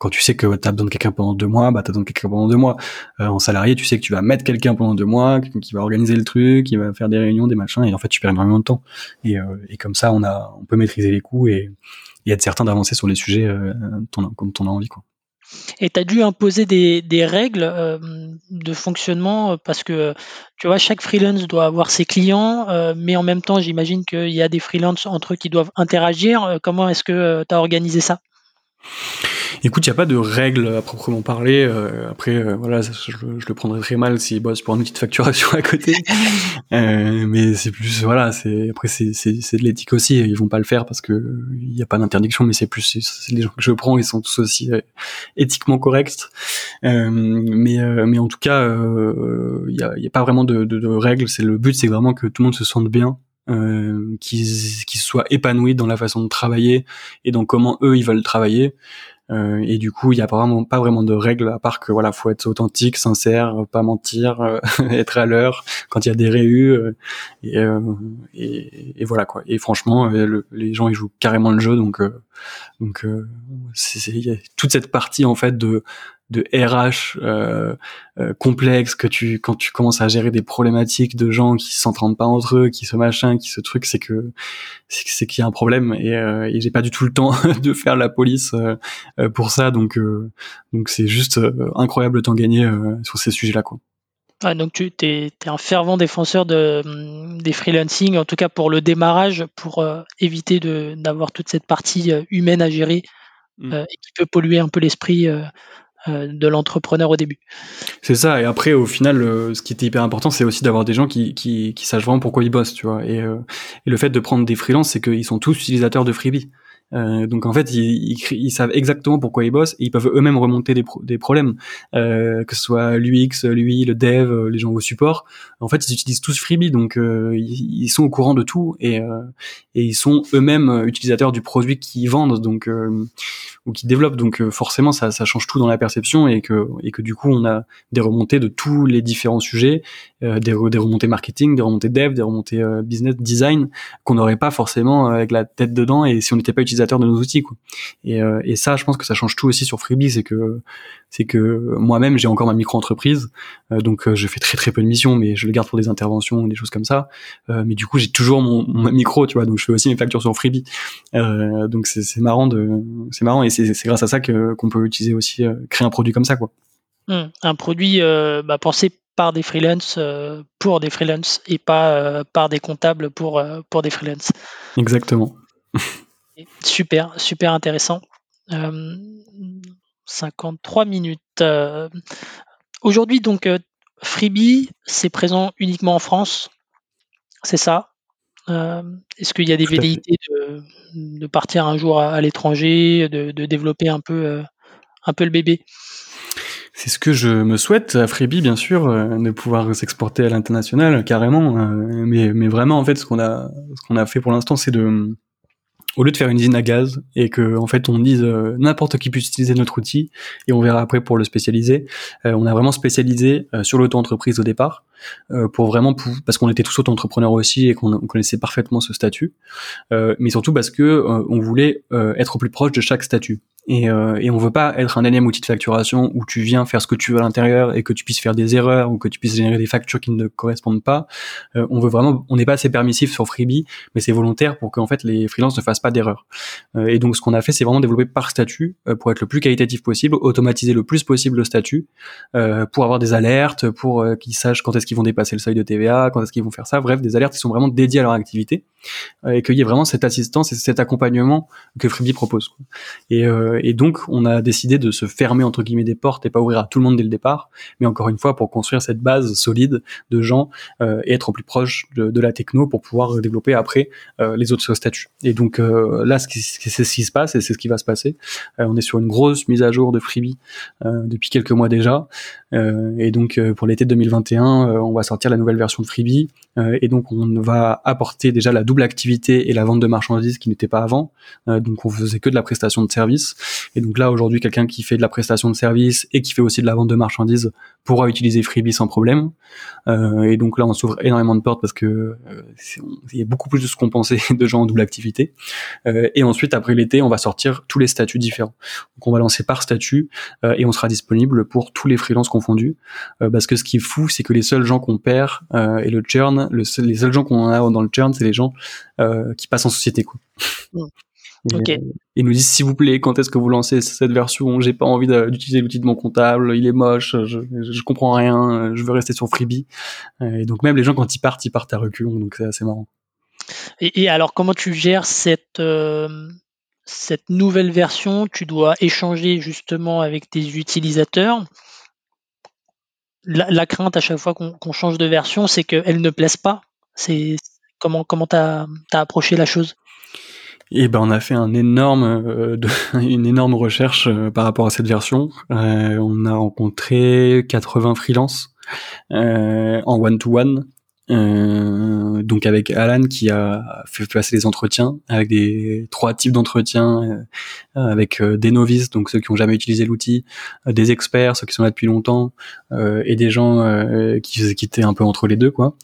quand tu sais que tu as besoin de quelqu'un pendant deux mois, bah t'as besoin de quelqu'un pendant deux mois. Euh, en salarié, tu sais que tu vas mettre quelqu'un pendant deux mois, qui va organiser le truc, qui va faire des réunions, des machins, et en fait tu perds énormément de temps. Et, euh, et comme ça, on a, on peut maîtriser les coûts et, et être certain d'avancer sur les sujets euh, comme on a envie. Quoi. Et tu as dû imposer des, des règles euh, de fonctionnement parce que tu vois, chaque freelance doit avoir ses clients, euh, mais en même temps, j'imagine qu'il y a des freelances entre eux qui doivent interagir. Comment est-ce que tu as organisé ça? Écoute, il n'y a pas de règles à proprement parler. Euh, après, euh, voilà, je, je, le prendrais très mal s'il bosse pour une petite facturation à côté. euh, mais c'est plus, voilà, c'est après c'est c'est de l'éthique aussi. Ils vont pas le faire parce que il n'y a pas d'interdiction, mais c'est plus c'est les gens que je prends, ils sont tous aussi euh, éthiquement corrects. mais mais en tout cas, il n'y a, y a pas vraiment de, de, de règles. C'est le but, c'est vraiment que tout le monde se sente bien euh, qu'ils soient épanouis dans la façon de travailler et dans comment eux ils veulent travailler Euh, et du coup, il y a vraiment pas vraiment de règles à part que voilà, faut être authentique, sincère, pas mentir, euh, être à l'heure quand il y a des réus euh, et, et, et, voilà quoi. Et franchement, les gens ils jouent carrément le jeu, donc donc c'est y a toute cette partie en fait de de RH euh, euh, complexe que tu quand tu commences à gérer des problématiques de gens qui s'entendent pas entre eux, qui se machin, qui se truc, c'est que c'est qu'il y a un problème et, euh, et j'ai pas du tout le temps de faire la police euh, pour ça donc donc c'est juste incroyable le temps gagné sur ces sujets-là quoi. Ah, donc tu es, un fervent défenseur de, des freelancing, en tout cas pour le démarrage, pour éviter d'avoir toute cette partie humaine à gérer mmh. et qui peut polluer un peu l'esprit euh, de l'entrepreneur au début. C'est ça. Et après, au final, ce qui était hyper important, c'est aussi d'avoir des gens qui, qui, qui, sachent vraiment pourquoi ils bossent, tu vois. Et, euh, et le fait de prendre des freelances, c'est qu'ils sont tous utilisateurs de Freebie. Euh, donc en fait, ils, ils, savent exactement pourquoi ils bossent et ils peuvent eux-mêmes remonter des, des problèmes, euh, que ce soit l'UX, lui, le dev, euh, les gens au support. En fait, ils utilisent tous Freebie, donc euh, ils, ils, sont au courant de tout et, euh, et ils sont eux-mêmes utilisateurs du produit qu'ils vendent, donc ou qu'ils développent. Donc forcément, ça, ça change tout dans la perception et que et que du coup, on a des remontées de tous les différents sujets, des, des remontées marketing, des remontées dev, des remontées business, design qu'on n'aurait pas forcément avec la tête dedans et si on n'était pas utilisateur de nos outils quoi. Et, euh, et ça je pense que ça change tout aussi sur Freebie c'est que c'est que moi-même j'ai encore ma micro-entreprise euh, donc euh, je fais très très peu de missions mais je le garde pour des interventions des choses comme ça mais du coup j'ai toujours mon, micro tu vois donc je fais aussi mes factures sur Freebie donc c'est marrant de c'est marrant et c'est grâce à ça que qu'on peut utiliser aussi créer un produit comme ça quoi mmh. un produit bah, pensé par des freelances pour des freelances et pas par des comptables pour, pour des freelances. Exactement. Super, super intéressant. 53 euh, minutes. Euh, aujourd'hui, donc, euh, Freebie, c'est présent uniquement en France. C'est ça? Est-ce qu'il y a des velléités de, partir un jour à, l'étranger, de, développer un peu, un peu le bébé? C'est ce que je me souhaite à Freebie, bien sûr, de pouvoir s'exporter à l'international, carrément. mais, mais vraiment, en fait, ce qu'on a, ce qu'on a fait pour l'instant, c'est de, au lieu de faire une usine à gaz et que en fait on dise euh, n'importe qui puisse utiliser notre outil et on verra après pour le spécialiser, euh, on a vraiment spécialisé euh, sur l'auto-entreprise au départ pour vraiment parce qu'on était tous auto-entrepreneurs aussi et qu'on connaissait parfaitement ce statut, mais surtout parce que on voulait être au plus proche de chaque statut. Et, euh, et on veut pas être un énième outil de facturation où tu viens faire ce que tu veux à l'intérieur et que tu puisses faire des erreurs ou que tu puisses générer des factures qui ne correspondent pas. Euh, on veut vraiment, on n'est pas assez permissif sur Freebie, mais c'est volontaire pour qu'en fait les freelances ne fassent pas d'erreurs. Euh, et donc ce qu'on a fait, c'est vraiment développer par statut euh, pour être le plus qualitatif possible, automatiser le plus possible le statut euh, pour avoir des alertes, pour qu'ils sachent quand est-ce qu'ils vont dépasser le seuil de TVA, quand est-ce qu'ils vont faire ça. Bref, des alertes qui sont vraiment dédiées à leur activité et qu'il y ait vraiment cette assistance et cet accompagnement que Freebie propose. Et euh, et donc, on a décidé de se fermer entre guillemets des portes et pas ouvrir à tout le monde dès le départ, mais encore une fois pour construire cette base solide de gens euh, et être au plus proche de, la techno pour pouvoir développer après euh, les autres statuts. Et donc là, c'est ce qui se passe et c'est ce qui va se passer. on est sur une grosse mise à jour de Freebie depuis quelques mois déjà, et donc pour l'été 2021, on va sortir la nouvelle version de Freebie. et donc on va apporter déjà la double activité et la vente de marchandises qui n'était pas avant. donc on faisait que de la prestation de services et donc là, aujourd'hui, quelqu'un qui fait de la prestation de service et qui fait aussi de la vente de marchandises pourra utiliser Freebie sans problème. Euh, et donc là, on s'ouvre énormément de portes parce que euh, il y a beaucoup plus de ce qu'on pensait de gens en double activité. Euh, et ensuite, après l'été, on va sortir tous les statuts différents. Donc on va lancer par statut euh, et on sera disponible pour tous les freelances confondus. Euh, parce que ce qui est fou, c'est que les seuls gens qu'on perd et le churn, le les seuls gens qu'on a dans le churn, c'est les gens qui passent en société. Quoi. Okay. Ils nous disent s'il vous plaît, quand est-ce que vous lancez cette version? J'ai pas envie d'utiliser l'outil de mon comptable, il est moche, je, je comprends rien, je veux rester sur Freebie. Et donc même les gens quand ils partent, ils partent à reculons, donc c'est assez marrant. Et, alors comment tu gères cette euh, cette nouvelle version? Tu dois échanger justement avec tes utilisateurs. La, crainte à chaque fois qu'on change de version, c'est qu'elle ne plaise pas. C'est comment comment t'as as approché la chose? Et ben on a fait euh, une énorme recherche euh, par rapport à cette version. Euh, on a rencontré 80 freelances en one to one Euh, donc avec Alan qui a fait passer les entretiens avec des trois types d'entretiens euh, avec euh, des novices donc ceux qui ont jamais utilisé l'outil des experts ceux qui sont là depuis longtemps et des gens qui, qui étaient un peu entre les deux quoi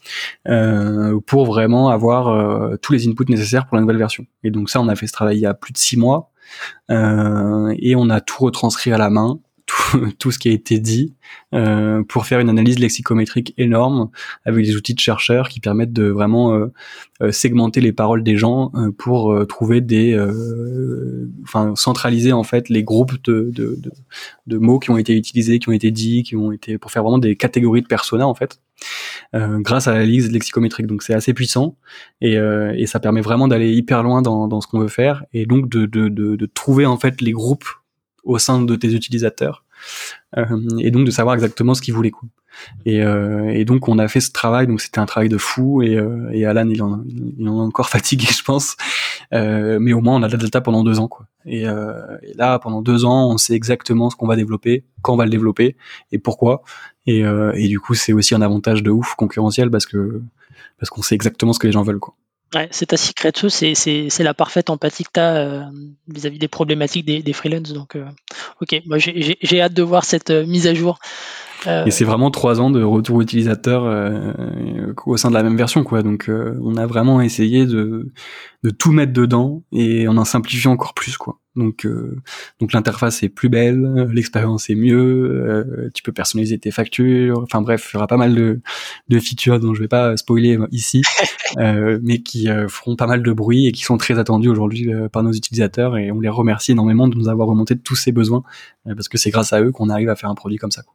pour vraiment avoir tous les inputs nécessaires pour la nouvelle version. Et donc ça on a fait ce travail il y a plus de six mois et on a tout retranscrit à la main tout, ce qui a été dit euh, pour faire une analyse lexicométrique énorme avec des outils de chercheurs qui permettent de vraiment euh, euh, segmenter les paroles des gens pour trouver des, enfin centraliser en fait les groupes de, de, de, mots qui ont été utilisés, qui ont été dits, qui ont été pour faire vraiment des catégories de personas en fait. grâce à l'analyse lexicométrique. Donc c'est assez puissant et, et, ça permet vraiment d'aller hyper loin dans, dans ce qu'on veut faire et donc de, de, de, de, trouver en fait les groupes au sein de tes utilisateurs euh, et donc de savoir exactement ce qu'ils voulaient quoi. Et, euh, et, donc on a fait ce travail, donc c'était un travail de fou et, euh, et Alan il en, il en est encore fatigué je pense, euh, mais au moins on a la data pendant deux ans quoi. Et, euh, et là pendant deux ans on sait exactement ce qu'on va développer, quand on va le développer et pourquoi. Et, euh, et du coup c'est aussi un avantage de ouf concurrentiel parce que parce qu'on sait exactement ce que les gens veulent quoi. Ouais, c'est ta secret sauce, c'est la parfaite empathie que tu as euh, vis-à-vis des problématiques des, des freelances. Donc, euh, ok, moi j'ai hâte de voir cette euh, mise à jour. Et c'est vraiment trois ans de retour utilisateur au sein de la même version, quoi. Donc, on a vraiment essayé de, de tout mettre dedans et en en simplifiant encore plus, quoi. Donc, euh, donc l'interface est plus belle, l'expérience est mieux, euh, tu peux personnaliser tes factures. Enfin bref, il y aura pas mal de, de features dont je vais pas spoiler ici, euh, mais qui feront pas mal de bruit et qui sont très attendus aujourd'hui par nos utilisateurs et on les remercie énormément de nous avoir remonté tous ces besoins parce que c'est grâce à eux qu'on arrive à faire un produit comme ça. Quoi.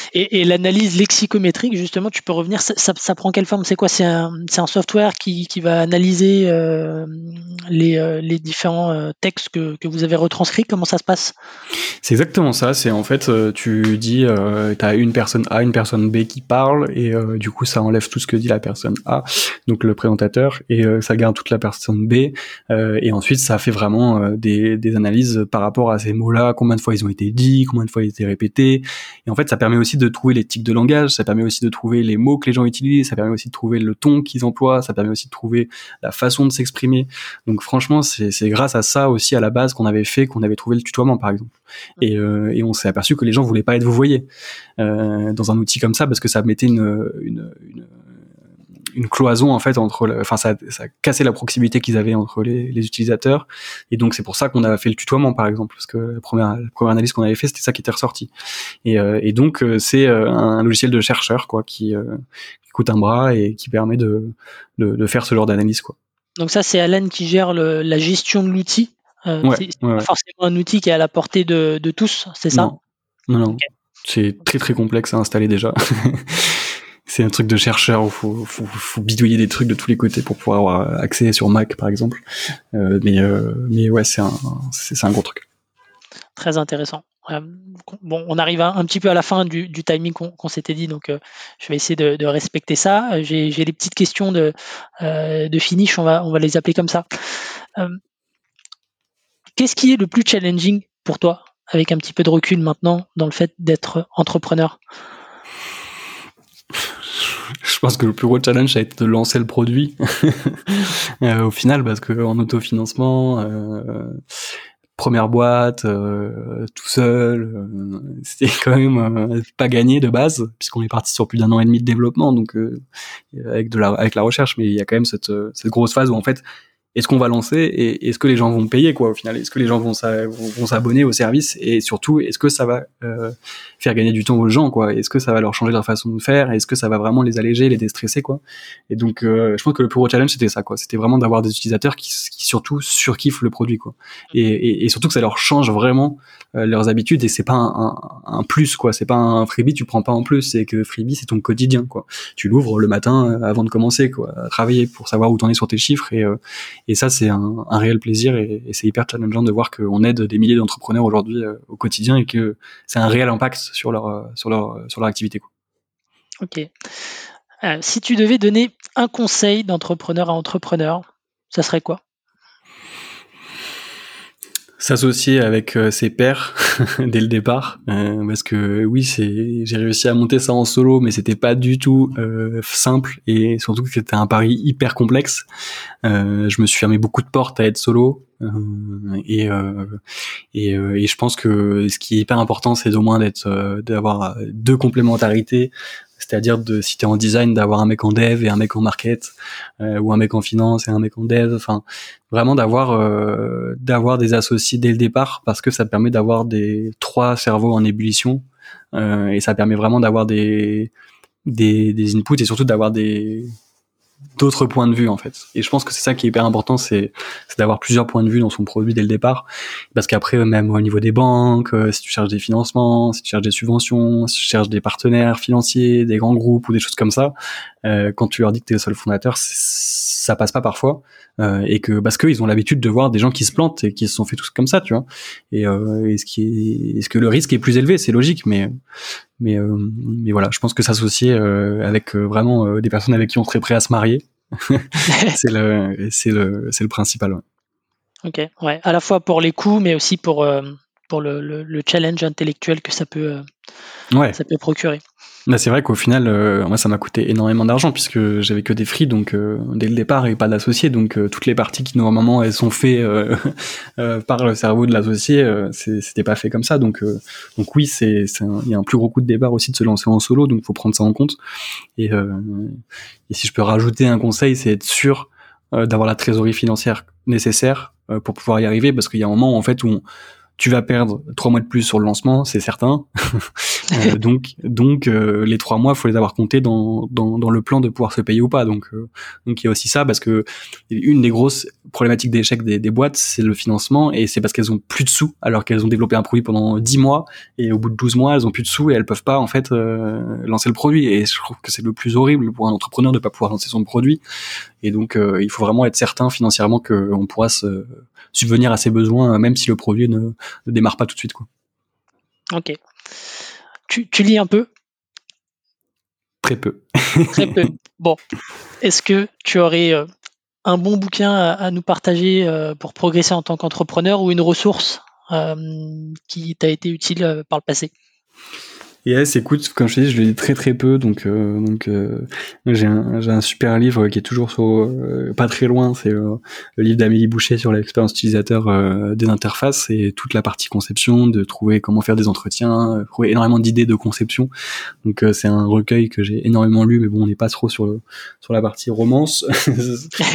Et, l'analyse lexicométrique, justement, tu peux revenir, ça, prend quelle forme? C'est quoi? C'est un, software qui, va analyser euh, euh, les, différents euh, textes que, vous avez retranscrits? Comment ça se passe? C'est exactement ça. C'est en fait, tu dis, tu as une personne A, une personne B qui parle, et du coup, ça enlève tout ce que dit la personne A, donc le présentateur, et ça garde toute la personne B, et ensuite, ça fait vraiment des, des analyses par rapport à ces mots-là, combien de fois ils ont été dits, combien de fois ils ont été répétés, et en fait, ça permet aussi de trouver les tics de langage, ça permet aussi de trouver les mots que les gens utilisent, ça permet aussi de trouver le ton qu'ils emploient, ça permet aussi de trouver la façon de s'exprimer. Donc franchement, c'est grâce à ça aussi à la base qu'on avait fait, qu'on avait trouvé le tutoiement par exemple. Et, euh, et on s'est aperçu que les gens voulaient pas être vous voyez euh, dans un outil comme ça parce que ça mettait une, une, une une cloison en fait entre, enfin ça, ça cassait la proximité qu'ils avaient entre les, les, utilisateurs et donc c'est pour ça qu'on a fait le tutoiement par exemple parce que la première, la première analyse qu'on avait fait c'était ça qui était ressorti et, euh, et donc euh, c'est euh, un logiciel de chercheur quoi qui, qui, coûte un bras et qui permet de, de, de faire ce genre d'analyse quoi. Donc ça c'est Alan qui gère le, la gestion de l'outil. Euh, c'est forcément un outil qui est à la portée de, de tous, c'est ça? Non, non, non. C'est très très complexe à installer déjà. c'est un truc de chercheur où faut, faut, bidouiller des trucs de tous les côtés pour pouvoir avoir accès sur Mac par exemple. Euh, mais euh, mais ouais, c'est un gros truc. Très intéressant. Euh, bon, on arrive un, petit peu à la fin du, timing qu'on s'était dit, donc je vais essayer de, respecter ça. J'ai des petites questions de, de finish, on va, on va les appeler comme ça. Qu'est-ce qui est le plus challenging pour toi, avec un petit peu de recul maintenant, dans le fait d'être entrepreneur? Pense que le plus gros challenge ça a été de lancer le produit. Euh, au final parce que en autofinancement euh, première boîte euh, tout seul euh, c'était quand même euh, pas gagné de base puisqu'on est parti sur plus d'un an et demi de développement donc avec de la avec la recherche mais il y a quand même cette cette grosse phase où en fait est-ce qu'on va lancer et est-ce que les gens vont payer quoi au final? Est-ce que les gens vont s'abonner au service et surtout est-ce que ça va euh, faire gagner du temps aux gens quoi? Est-ce que ça va leur changer leur façon de faire? Est-ce que ça va vraiment les alléger, les déstresser quoi? Et donc euh, je pense que le plus gros challenge c'était ça quoi. C'était vraiment d'avoir des utilisateurs qui, qui, surtout surkiffent le produit quoi. Et, et, et, surtout que ça leur change vraiment euh, leurs habitudes et c'est pas un, un, plus quoi. C'est pas un freebie tu prends pas en plus. C'est que freebie c'est ton quotidien quoi. Tu l'ouvres le matin euh, avant de commencer quoi, à travailler pour savoir où t'en es sur tes chiffres et et ça, c'est un, réel plaisir et, c'est hyper challengeant de voir qu'on aide des milliers d'entrepreneurs aujourd'hui euh, au quotidien et que c'est un réel impact sur leur, euh, sur leur, euh, sur leur activité. Quoi. Ok. si tu devais donner un conseil d'entrepreneur à entrepreneur, ça serait quoi? S'associer avec euh, ses pairs dès le départ. Euh, parce que oui c'est j'ai réussi à monter ça en solo mais c'était pas du tout euh, simple. Et surtout que c'était un pari hyper complexe. Je me suis fermé beaucoup de portes à être solo. Et et, et je pense que ce qui est hyper important c'est au moins d'être d'avoir deux complémentarités c'est-à-dire de si t'es en design d'avoir un mec en dev et un mec en market euh, ou un mec en finance et un mec en dev. Enfin vraiment d'avoir euh, d'avoir des associés dès le départ parce que ça permet d'avoir des trois cerveaux en ébullition euh, et ça permet vraiment d'avoir des inputs et surtout d'avoir des d'autres points de vue en fait. Et je pense que c'est ça qui est hyper important, c'est d'avoir plusieurs points de vue dans son produit dès le départ, parce qu'après même au niveau des banques, euh, si tu cherches des financements, si tu cherches des subventions, si tu cherches des partenaires financiers, des grands groupes ou des choses comme ça, euh, quand tu leur dis que tu es le seul fondateur, ça passe pas parfois, euh, et que parce qu'ils ont l'habitude de voir des gens qui se plantent et qui se sont fait tous comme ça, tu vois. Et, euh, et ce qui est, est-ce que le risque est plus élevé, c'est logique, mais mais euh, mais voilà, je pense que s'associer euh, avec vraiment des personnes avec qui on serait prêt à se marier, c'est le c'est le c'est le principal. Ouais. Ok, ouais, à la fois pour les coûts, mais aussi pour pour le, le, le, challenge intellectuel que ça peut ouais. ça peut procurer. Bah, c'est vrai qu'au final, euh, moi, ça m'a coûté énormément d'argent puisque j'avais que des fris, donc euh, dès le départ et pas d'associés, donc euh, toutes les parties qui normalement elles sont faites par le cerveau de l'associé, c'était pas fait comme ça. Donc, donc oui, c'est, il y a un plus gros coup de départ aussi de se lancer en solo, donc faut prendre ça en compte. Et, et si je peux rajouter un conseil, c'est être sûr d'avoir la trésorerie financière nécessaire pour pouvoir y arriver, parce qu'il y a un moment en fait où on, tu vas perdre trois mois de plus sur le lancement, c'est certain. Euh, donc, donc euh, les trois mois, faut les avoir comptés dans, dans, dans, le plan de pouvoir se payer ou pas. Donc, euh, donc il y a aussi ça parce que une des grosses problématiques d'échec des, des boîtes, c'est le financement et c'est parce qu'elles ont plus de sous alors qu'elles ont développé un produit pendant dix mois et au bout de 12 mois, elles ont plus de sous et elles peuvent pas en fait lancer le produit. Et je trouve que c'est le plus horrible pour un entrepreneur de pas pouvoir lancer son produit. Et donc, il faut vraiment être certain financièrement qu'on pourra se subvenir à ses besoins, même si le produit ne, ne démarre pas tout de suite. Quoi. Ok. Tu, tu lis un peu? Très peu. Très peu. Bon. Est-ce que tu aurais euh, un bon bouquin à, nous partager euh, pour progresser en tant qu'entrepreneur ou une ressource euh, qui t'a été utile par le passé? Yes, écoute, comme je te dis, je le lis très très peu, donc euh, donc euh, j'ai un j'ai un super livre qui est toujours sur euh, pas très loin, c'est le livre d'Amélie Boucher sur l'expérience utilisateur des interfaces et toute la partie conception, de trouver comment faire des entretiens, trouver énormément d'idées de conception. Donc c'est un recueil que j'ai énormément lu, mais bon, on n'est pas trop sur le sur la partie romance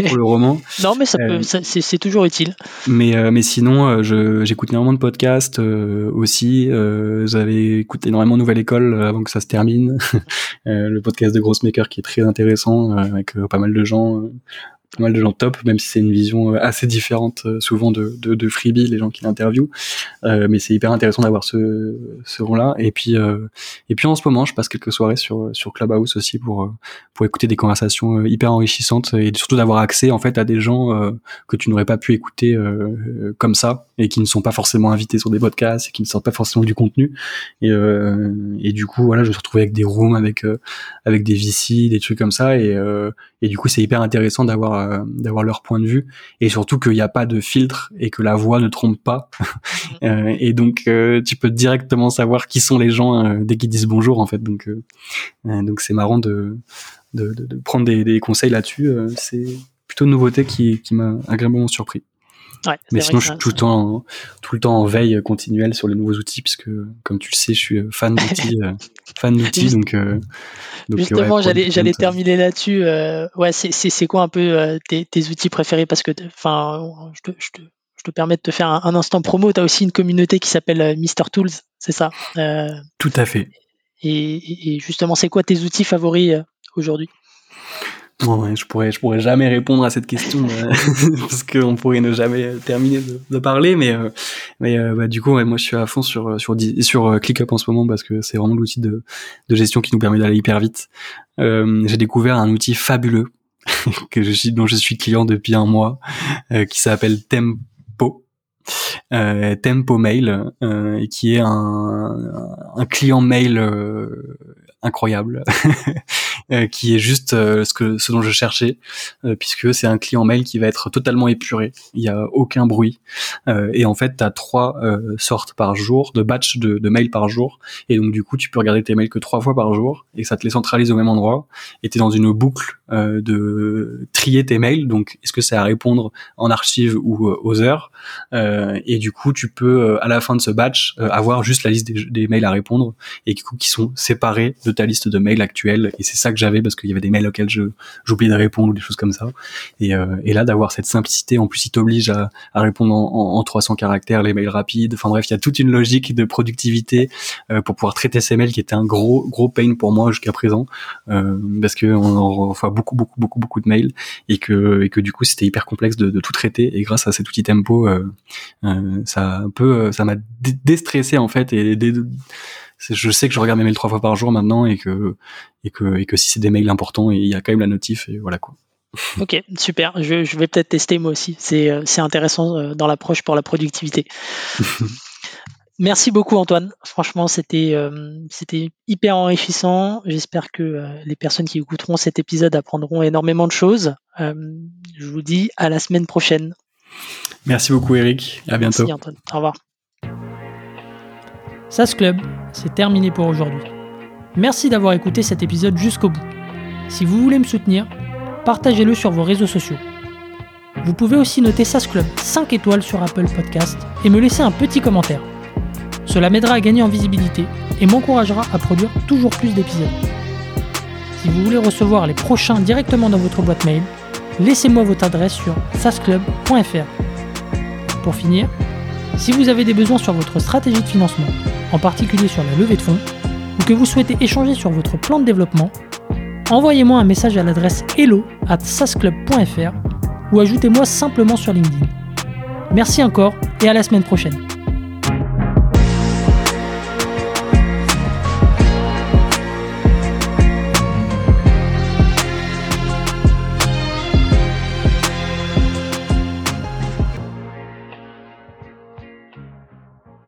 pour le roman. Non, mais ça peut, c'est toujours utile. Mais mais sinon, je j'écoute énormément de podcasts aussi. J'avais écouté énormément de nouvelles l'école euh, avant que ça se termine. Euh, le podcast de Grossmaker qui est très intéressant euh, avec pas mal de gens pas mal de gens top, même si c'est une vision euh, assez différente euh, souvent de, de, de Freebie, les gens qui l'interviewent. Euh, mais c'est hyper intéressant d'avoir ce, ce rond-là. Et puis, euh, et puis en ce moment, je passe quelques soirées sur, sur Clubhouse aussi pour, pour écouter des conversations hyper enrichissantes et surtout d'avoir accès en fait à des gens que tu n'aurais pas pu écouter comme ça et qui ne sont pas forcément invités sur des podcasts et qui ne sortent pas forcément du contenu. Et, et du coup, voilà, je me suis retrouvé avec des rooms, avec, avec des VC, des trucs comme ça. Et, et du coup, c'est hyper intéressant d'avoir euh, d'avoir leur point de vue et surtout qu'il n'y a pas de filtre et que la voix ne trompe pas. euh, et donc, euh, tu peux directement savoir qui sont les gens euh, dès qu'ils disent bonjour en fait. Donc, donc c'est marrant de, de, de, prendre des, des conseils là-dessus. c'est plutôt une nouveauté qui, qui m'a agréablement surpris. Ouais, mais sinon, je suis tout le temps, tout le temps en veille continuelle sur les nouveaux outils, puisque comme tu le sais, je suis fan d'outils, fan d'outils, donc Justement, j'allais j'allais terminer là-dessus. Euh, ouais, c'est quoi un peu euh, tes, tes, outils préférés? Parce que, enfin, je te, je, te, je te permets de te faire un, instant promo. Tu as aussi une communauté qui s'appelle euh, Mister Tools, c'est ça? Tout à fait. Et, et justement, c'est quoi tes outils favoris aujourd'hui? Ouais, je pourrais, je pourrais jamais répondre à cette question euh, parce qu'on pourrait ne jamais terminer de, parler, mais euh, mais euh, bah, du coup, ouais, moi, je suis à fond sur sur sur ClickUp en ce moment parce que c'est vraiment l'outil de, de gestion qui nous permet d'aller hyper vite. J'ai découvert un outil fabuleux que je suis dont je suis client depuis un mois qui s'appelle Tempo. Tempo Mail, qui est un, un client mail incroyable euh, qui est juste euh, ce que ce dont je cherchais, puisque c'est un client mail qui va être totalement épuré. Il y a aucun bruit et en fait, tu as trois sortes par jour de batch de, de mails par jour et donc du coup, tu peux regarder tes mails que trois fois par jour et ça te les centralise au même endroit et tu dans une boucle de trier tes mails. Donc, est-ce que c'est à répondre en archive ou aux heures? Et du coup, tu peux à la fin de ce batch avoir juste la liste des, mails à répondre et du coup qui sont séparés de ta liste de mails actuels. Et c'est ça j'avais parce qu'il y avait des mails auxquels je j'oubliais de répondre ou des choses comme ça. Et, euh, et là, d'avoir cette simplicité, en plus, il t'oblige à, à, répondre en, en, 300 caractères, les mails rapides. Enfin bref, il y a toute une logique de productivité euh, pour pouvoir traiter ces mails qui était un gros gros pain pour moi jusqu'à présent euh, parce que on en reçoit beaucoup beaucoup beaucoup beaucoup de mails et que et que du coup c'était hyper complexe de, de, tout traiter. Et grâce à cet outil Tempo, euh, euh, ça un peu ça m'a déstressé en fait et je sais que je regarde mes mails trois fois par jour maintenant et que et que et que si c'est des mails importants, il y a quand même la notif et voilà quoi. Ok, super. Je, je vais peut-être tester moi aussi. C'est euh, intéressant euh, dans l'approche pour la productivité. Merci beaucoup Antoine. Franchement, c'était euh, c'était hyper enrichissant. J'espère que les personnes qui écouteront cet épisode apprendront énormément de choses. je vous dis à la semaine prochaine. Merci beaucoup Eric. À bientôt. Merci Antoine. Au revoir. SAS Club, c'est terminé pour aujourd'hui. Merci d'avoir écouté cet épisode jusqu'au bout. Si vous voulez me soutenir, partagez-le sur vos réseaux sociaux. Vous pouvez aussi noter SAS Club 5 étoiles sur Apple Podcast et me laisser un petit commentaire. Cela m'aidera à gagner en visibilité et m'encouragera à produire toujours plus d'épisodes. Si vous voulez recevoir les prochains directement dans votre boîte mail, laissez-moi votre adresse sur sasclub.fr. Pour finir, si vous avez des besoins sur votre stratégie de financement, en particulier sur la levée de fonds, ou que vous souhaitez échanger sur votre plan de développement, envoyez-moi un message à l'adresse hello at sasclub.fr ou ajoutez-moi simplement sur LinkedIn. Merci encore et à la semaine prochaine.